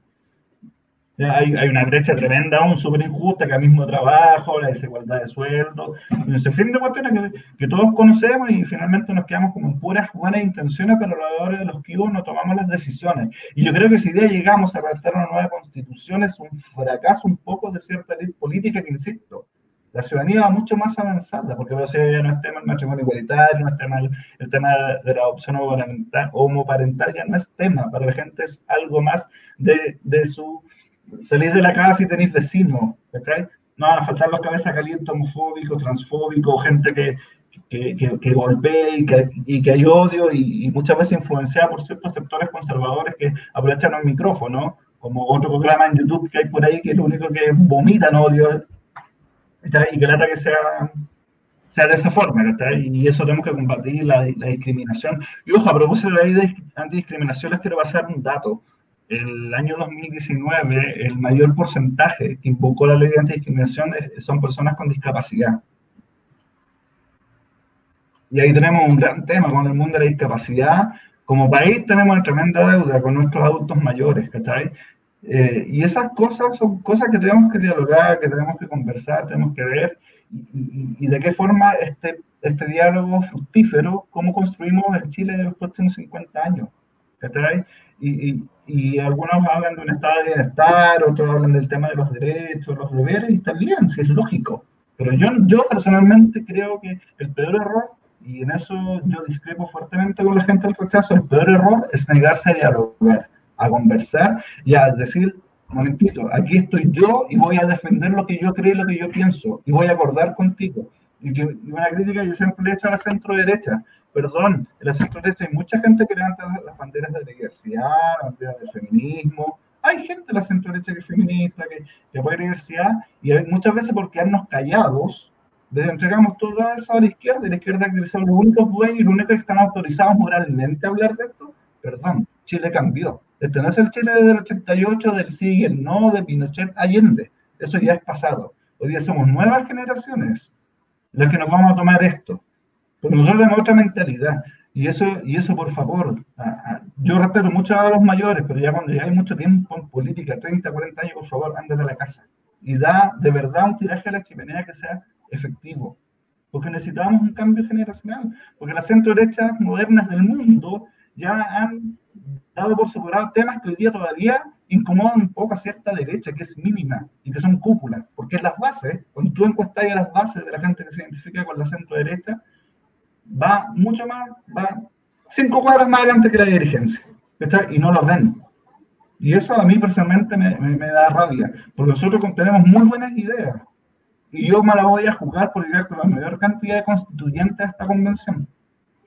Hay, hay, una brecha tremenda aún, súper injusta, que al mismo trabajo, la desigualdad de sueldo, ese fin de cuestiones que, que, todos conocemos y finalmente nos quedamos como en puras buenas intenciones, pero a la hora de los que no tomamos las decisiones. Y yo creo que si día llegamos a redactar una nueva constitución es un fracaso un poco de cierta política que, insisto, la ciudadanía va mucho más avanzada, porque ya no es tema el matrimonio igualitario, no es tema el, tema de la adopción homoparental, ya no es tema, para la gente es algo más de, de su salir de la casa y tenéis vecinos, No van a faltar los cabezas calientes homofóbicos, transfóbicos, gente que, que, que, que golpee y que, y que hay odio y, muchas veces influenciada por ciertos sectores conservadores que aprovechan el micrófono, como otro programa en YouTube que hay por ahí que lo único que vomitan odio y que lata que sea, sea de esa forma, y eso tenemos que combatir la, la, discriminación. Y ojo, a propósito de la ley de antidiscriminación, les quiero pasar un dato. El año 2019, el mayor porcentaje que invocó la ley de antidiscriminación son personas con discapacidad. Y ahí tenemos un gran tema con el mundo de la discapacidad. Como país tenemos una tremenda deuda con nuestros adultos mayores, ¿cachai? Eh, y esas cosas son cosas que tenemos que dialogar, que tenemos que conversar, tenemos que ver y, de qué forma este, este diálogo fructífero, cómo construimos el Chile de los próximos 50 años. Y, y, algunos hablan de un estado de bienestar, otros hablan del tema de los derechos, los deberes, y está bien, si es lógico. Pero yo, yo personalmente creo que el peor error Y en eso yo discrepo fuertemente con la gente del rechazo. El peor error es negarse a dialogar, a conversar y a decir, un momentito, aquí estoy yo y voy a defender lo que yo creo y lo que yo pienso y voy a acordar contigo. Y, que, una crítica yo siempre le he hecho a la centro derecha. Perdón, en la centro derecha hay mucha gente que levanta las banderas de la diversidad, las banderas del feminismo. Hay gente de la centro derecha que es feminista, que, que apoya la diversidad, y muchas veces por quedarnos callados, les entregamos todo eso a la izquierda, y la izquierda que son los únicos dueños y los únicos que están autorizados moralmente a hablar de esto. Perdón, Chile cambió. Este no es el Chile del 88, del sí y el no, de Pinochet, Allende. Eso ya es pasado. Hoy día somos nuevas generaciones las que nos vamos a tomar esto. Porque nosotros tenemos otra mentalidad. Y eso, y eso por favor, yo respeto mucho a los mayores, pero ya cuando ya hay mucho tiempo en política, 30, 40 años, por favor, ándate a la casa. Y da de verdad un tiraje a la chimenea que sea efectivo. Porque necesitamos un cambio generacional. Porque las centro derechas modernas del mundo ya han dado por separado temas que hoy día todavía incomodan un poco a cierta derecha, que es mínima y que son cúpulas, porque las bases, cuando tú encuestas a las bases de la gente que se identifica con la centro derecha, va mucho más, va cinco cuadras más adelante que la dirigencia, y no lo ven. Y eso a mí personalmente me, da rabia, porque nosotros tenemos muy buenas ideas, y yo me la voy a jugar por llegar con la mayor cantidad de constituyentes a esta convención.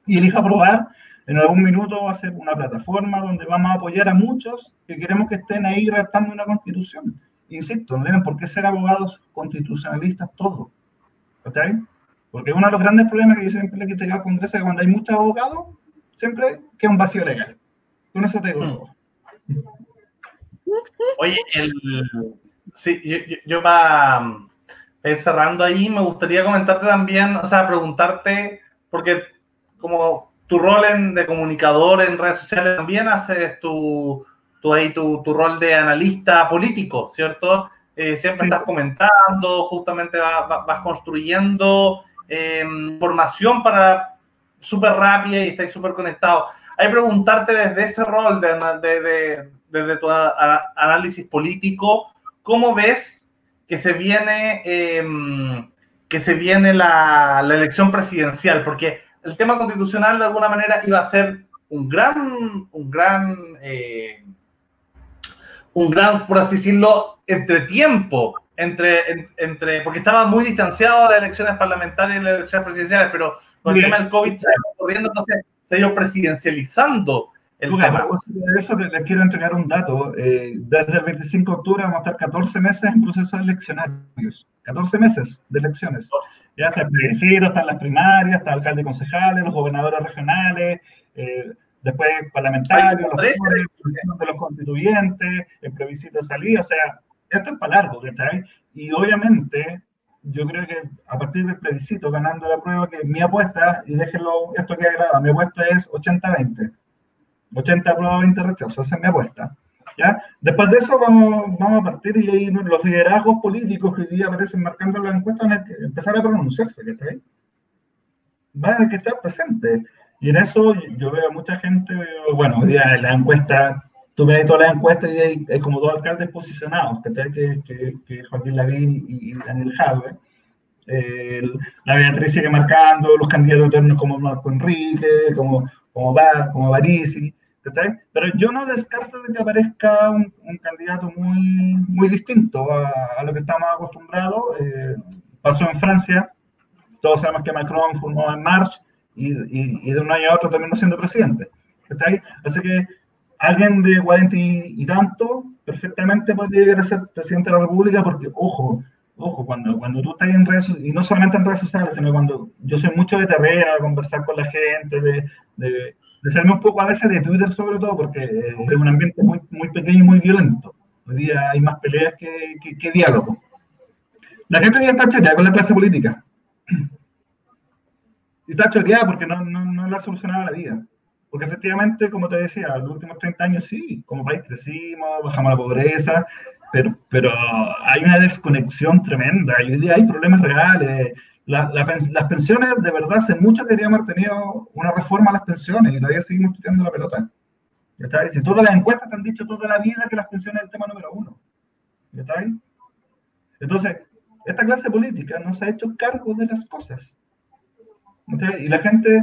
Y elijo aprobar en algún minuto va a ser una plataforma donde vamos a apoyar a muchos que queremos que estén ahí redactando una constitución. Insisto, no tienen por qué ser abogados constitucionalistas todos. Porque uno de los grandes problemas que yo siempre le quité al Congreso es que cuando hay muchos abogados, siempre queda un vacío legal. Con eso te digo todo. Oye, el, sí, yo, yo, yo para ir cerrando ahí, me gustaría comentarte también, o sea, preguntarte, porque como tu rol en, de comunicador en redes sociales también haces tu, tu, ahí, tu, tu rol de analista político, ¿cierto? Eh, siempre estás comentando, justamente vas, construyendo eh, información para súper rápida y estás súper conectado. Hay que preguntarte desde ese rol, de, de, desde tu análisis político, ¿cómo ves que se viene, eh, que se viene la, la elección presidencial? Porque el tema constitucional de alguna manera iba a ser un gran, un gran, eh, un gran, por así decirlo, entretiempo entre, entre, porque estaba muy distanciado de las elecciones parlamentarias y las elecciones presidenciales, pero con el tema del COVID se ha corriendo, entonces se ha ido presidencializando el tema. De eso les quiero entregar un dato. Eh, desde el 25 de octubre vamos a estar 14 meses en procesos eleccionarios. 14 meses de elecciones. Ya está el plebiscito, están las primarias, está el alcalde y concejales, los gobernadores regionales, eh, después parlamentarios, los, de los constituyentes, el plebiscito de salida, o sea, esto es para largo, ¿está? Y obviamente, yo creo que a partir del plebiscito, ganando la prueba, que mi apuesta, y déjenlo, esto que grabado, mi apuesta es 80-20. 80 pruebas, 20 rechazos, esa es mi apuesta. ¿Ya? Después de eso vamos, vamos a partir y ahí los liderazgos políticos que hoy día aparecen marcando la encuesta van a empezar a pronunciarse, ¿que está ahí? Van a que estar presentes. Y en eso yo veo a mucha gente, bueno, hoy día en la encuesta, tú ves todas las encuestas y hay, como dos alcaldes posicionados, que, que, que Joaquín Lavín y, Daniel Jadwe. la Beatriz sigue marcando, los candidatos eternos como Marco Enrique, como, como, va, como Barisi. Pero yo no descarto de que aparezca un, candidato muy, muy distinto a, lo que estamos acostumbrados. Eh, pasó en Francia, todos sabemos que Macron formó en March y, y, de un año a otro terminó siendo presidente. Así que alguien de 40 y, tanto perfectamente puede llegar a ser presidente de la República porque, ojo, ojo, cuando, cuando tú estás en redes y no solamente en redes sociales, sino cuando yo soy mucho de terreno, de conversar con la gente, de, de de salirme un poco a veces de Twitter sobre todo, porque es un ambiente muy, muy pequeño y muy violento. Hoy día hay más peleas que, que, diálogo. La gente ya está choreada con la clase política. (clears throat) Y está choreada porque no, no, no le ha solucionado la vida. Porque efectivamente, como te decía, los últimos 30 años sí, como país crecimos, bajamos la pobreza, pero, pero hay una desconexión tremenda. Y hoy día hay problemas reales las pensiones, de verdad, hace mucho queríamos haber tenido una reforma a las pensiones y todavía seguimos tirando la pelota. ¿Está Si todas las encuestas te han dicho toda la vida que las pensiones es el tema número uno. ¿Está ahí? Entonces, esta clase política no se ha hecho cargo de las cosas. Y la gente,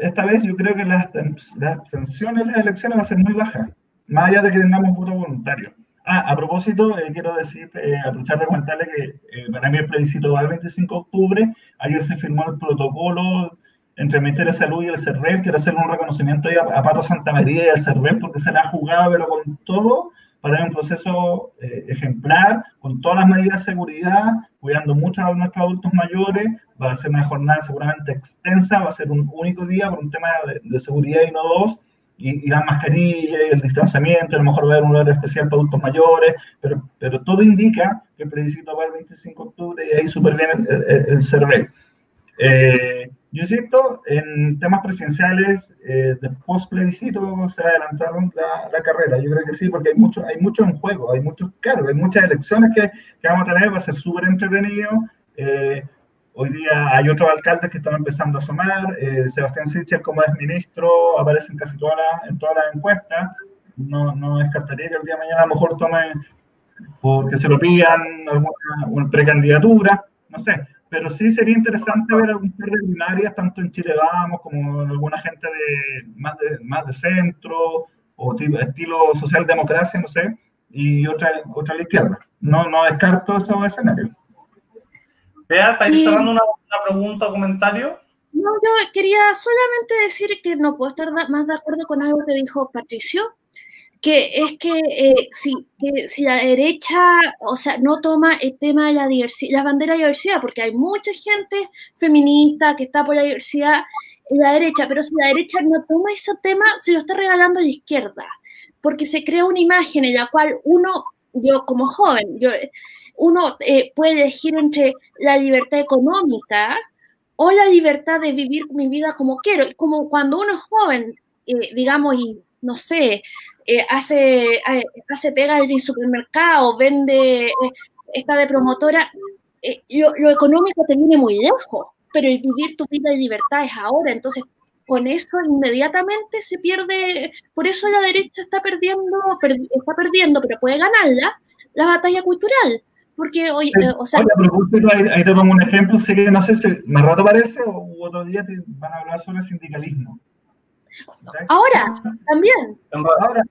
esta vez yo creo que la, la abstención en las elecciones va a ser muy baja, más allá de que tengamos voto voluntario. Ah, a propósito, eh, quiero decir, eh, aprovechar de comentarle que eh, para mí el plebiscito va el 25 de octubre. Ayer se firmó el protocolo entre el Ministerio de Salud y el CERVEL. Quiero hacer un reconocimiento a, a, Pato Santa María y al CERVEL porque se la ha jugado, pero con todo, para un proceso eh, ejemplar, con todas las medidas de seguridad, cuidando mucho a nuestros adultos mayores. Va a ser una jornada seguramente extensa, va a ser un único día por un tema de, seguridad y no dos y, y la mascarilla y el distanciamiento, a lo mejor va a haber un horario especial para adultos mayores, pero, todo indica que el plebiscito va el 25 de octubre y ahí súper bien el, el, survey. Yo insisto, en temas presidenciales, eh, de post plebiscito se adelantaron la, la, carrera. Yo creo que sí, porque hay mucho, hay mucho en juego, hay muchos, claro, hay muchas elecciones que, que vamos a tener, va a ser súper entretenido. Eh, Hoy día hay otros alcaldes que están empezando a asomar. Eh, Sebastián Sichel, como es ministro, aparece en casi todas las, en todas las encuestas. No, no descartaría que el día de mañana a lo mejor tome, porque se lo pidan, alguna una precandidatura, no sé. Pero sí sería interesante ver algún par de binarias, tanto en Chile Vamos como en alguna gente de más de, más de centro o tipo, estilo socialdemocracia, no sé, y otra, otra a la izquierda. No, no descarto esos escenarios. Vea, ir cerrando una, una, pregunta o comentario. No, yo quería solamente decir que no puedo estar más de acuerdo con algo que dijo Patricio, que es que, eh, si, que si la derecha, o sea, no toma el tema de la diversidad, la bandera de diversidad, porque hay mucha gente feminista que está por la diversidad en la derecha, pero si la derecha no toma ese tema, se lo está regalando a la izquierda, porque se crea una imagen en la cual uno, yo como joven, yo uno eh, puede elegir entre la libertad económica o la libertad de vivir mi vida como quiero. Como cuando uno es joven, eh, digamos, y no sé, eh, hace, eh, hace pega en el supermercado, vende, está de promotora, lo, lo, económico te viene muy lejos, pero el vivir tu vida de libertad es ahora. Entonces, con eso inmediatamente se pierde, por eso la derecha está perdiendo, per, está perdiendo, pero puede ganarla, la batalla cultural porque hoy, eh, o sea... Ahí, ahí, te pongo un ejemplo, sé que no sé si más rato parece o otro día te van a hablar sobre sindicalismo. Ahora, también. Ahora,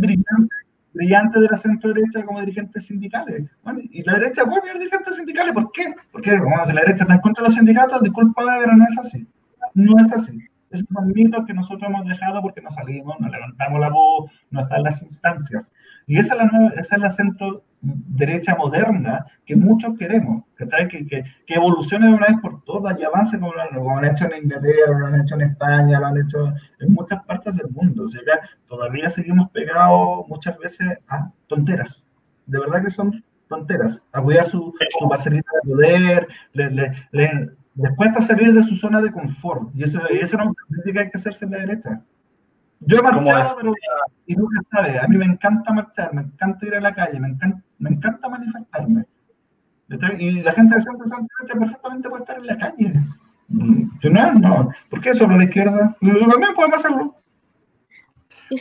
brillante, brillante de la centro derecha como dirigentes sindicales. Bueno, y la derecha puede tener dirigentes sindicales, ¿por qué? Porque bueno, si la derecha está en contra de los sindicatos, disculpa, pero no es así. No es así. Esos son mitos que nosotros hemos dejado porque no salimos, no levantamos la voz, no están las instancias. Y esa es la, esa es la centro derecha moderna que muchos queremos, que, que, que, evolucione de una vez por todas y avance como lo, como han hecho en Inglaterra, lo han hecho en España, lo han hecho en muchas partes del mundo. O sea, todavía seguimos pegados muchas veces a tonteras. De verdad que son tonteras. A cuidar su, su parcelita de poder, le, le, le, les cuesta salir de su zona de confort. Y eso, y eso no es que hay que hacerse en la derecha. Yo he marchado, pero y nunca sabe, a mí me encanta marchar, me encanta ir a la calle, me encanta, me encanta manifestarme. Y la gente de centro derecha perfectamente puede estar en la calle. Yo no, no. ¿Por qué solo la izquierda? Yo también podemos hacerlo.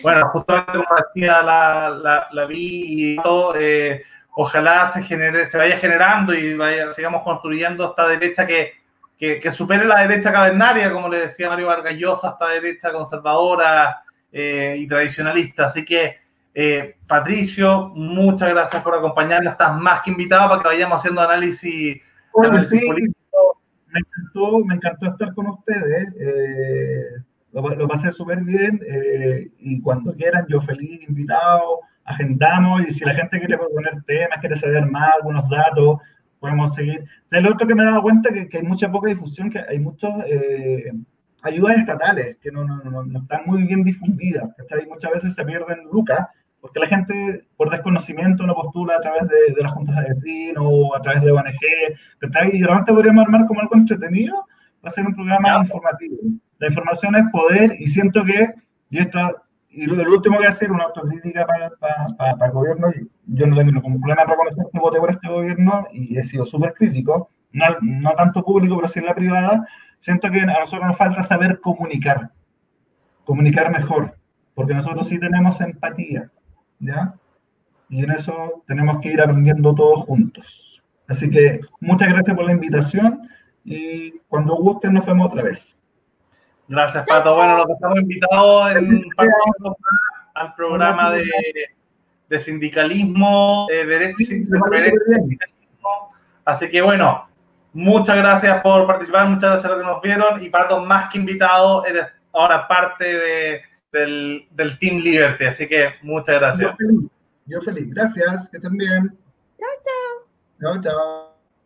Bueno, justamente como decía la, la, la vi y todo, eh, ojalá se genere, se vaya generando y vaya, sigamos construyendo esta derecha que, que, que supere la derecha cavernaria, como le decía Mario Vargas Llosa, esta derecha conservadora, eh, y tradicionalista. Así que, eh, Patricio, muchas gracias por acompañarnos. Estás más que invitado para que vayamos haciendo análisis, bueno, análisis sí, político. Me encantó, me encantó estar con ustedes. Eh, lo, lo, pasé súper bien eh, y cuando quieran, yo feliz, invitado, agendamos y si la gente quiere proponer temas, quiere saber más, algunos datos, podemos seguir. O sea, lo otro que me he dado cuenta que, que hay mucha poca difusión, que hay muchos eh, ayudas estatales que no, no, no, no están muy bien difundidas. ¿cachai? Muchas veces se pierden lucas porque la gente, por desconocimiento, no postula a través de, de las juntas de vecinos o a través de ONG. ¿cachai? Y realmente podríamos armar como algo entretenido, va a ser un programa informativo. La información es poder y siento que, y esto, y lo, lo último que hacer, una autocrítica para, para, para, para, el gobierno, yo no tengo ningún problema en reconocer que voté por este gobierno y he sido súper crítico, no, no tanto público, pero sí en la privada, siento que a nosotros nos falta saber comunicar, comunicar mejor, porque nosotros sí tenemos empatía, ¿ya? Y en eso tenemos que ir aprendiendo todos juntos. Así que muchas gracias por la invitación y cuando gusten nos vemos otra vez. Gracias, Pato. Bueno, los estamos invitados en al programa de, de sindicalismo, de derecho, sindicalismo. Así que bueno, muchas gracias por participar, muchas gracias a los que nos vieron y Pato, más que invitado, eres ahora parte de, del, del Team Liberty. Así que muchas gracias. Yo feliz, yo feliz. Gracias, que estén bien. Chao, chao. Chao, chao.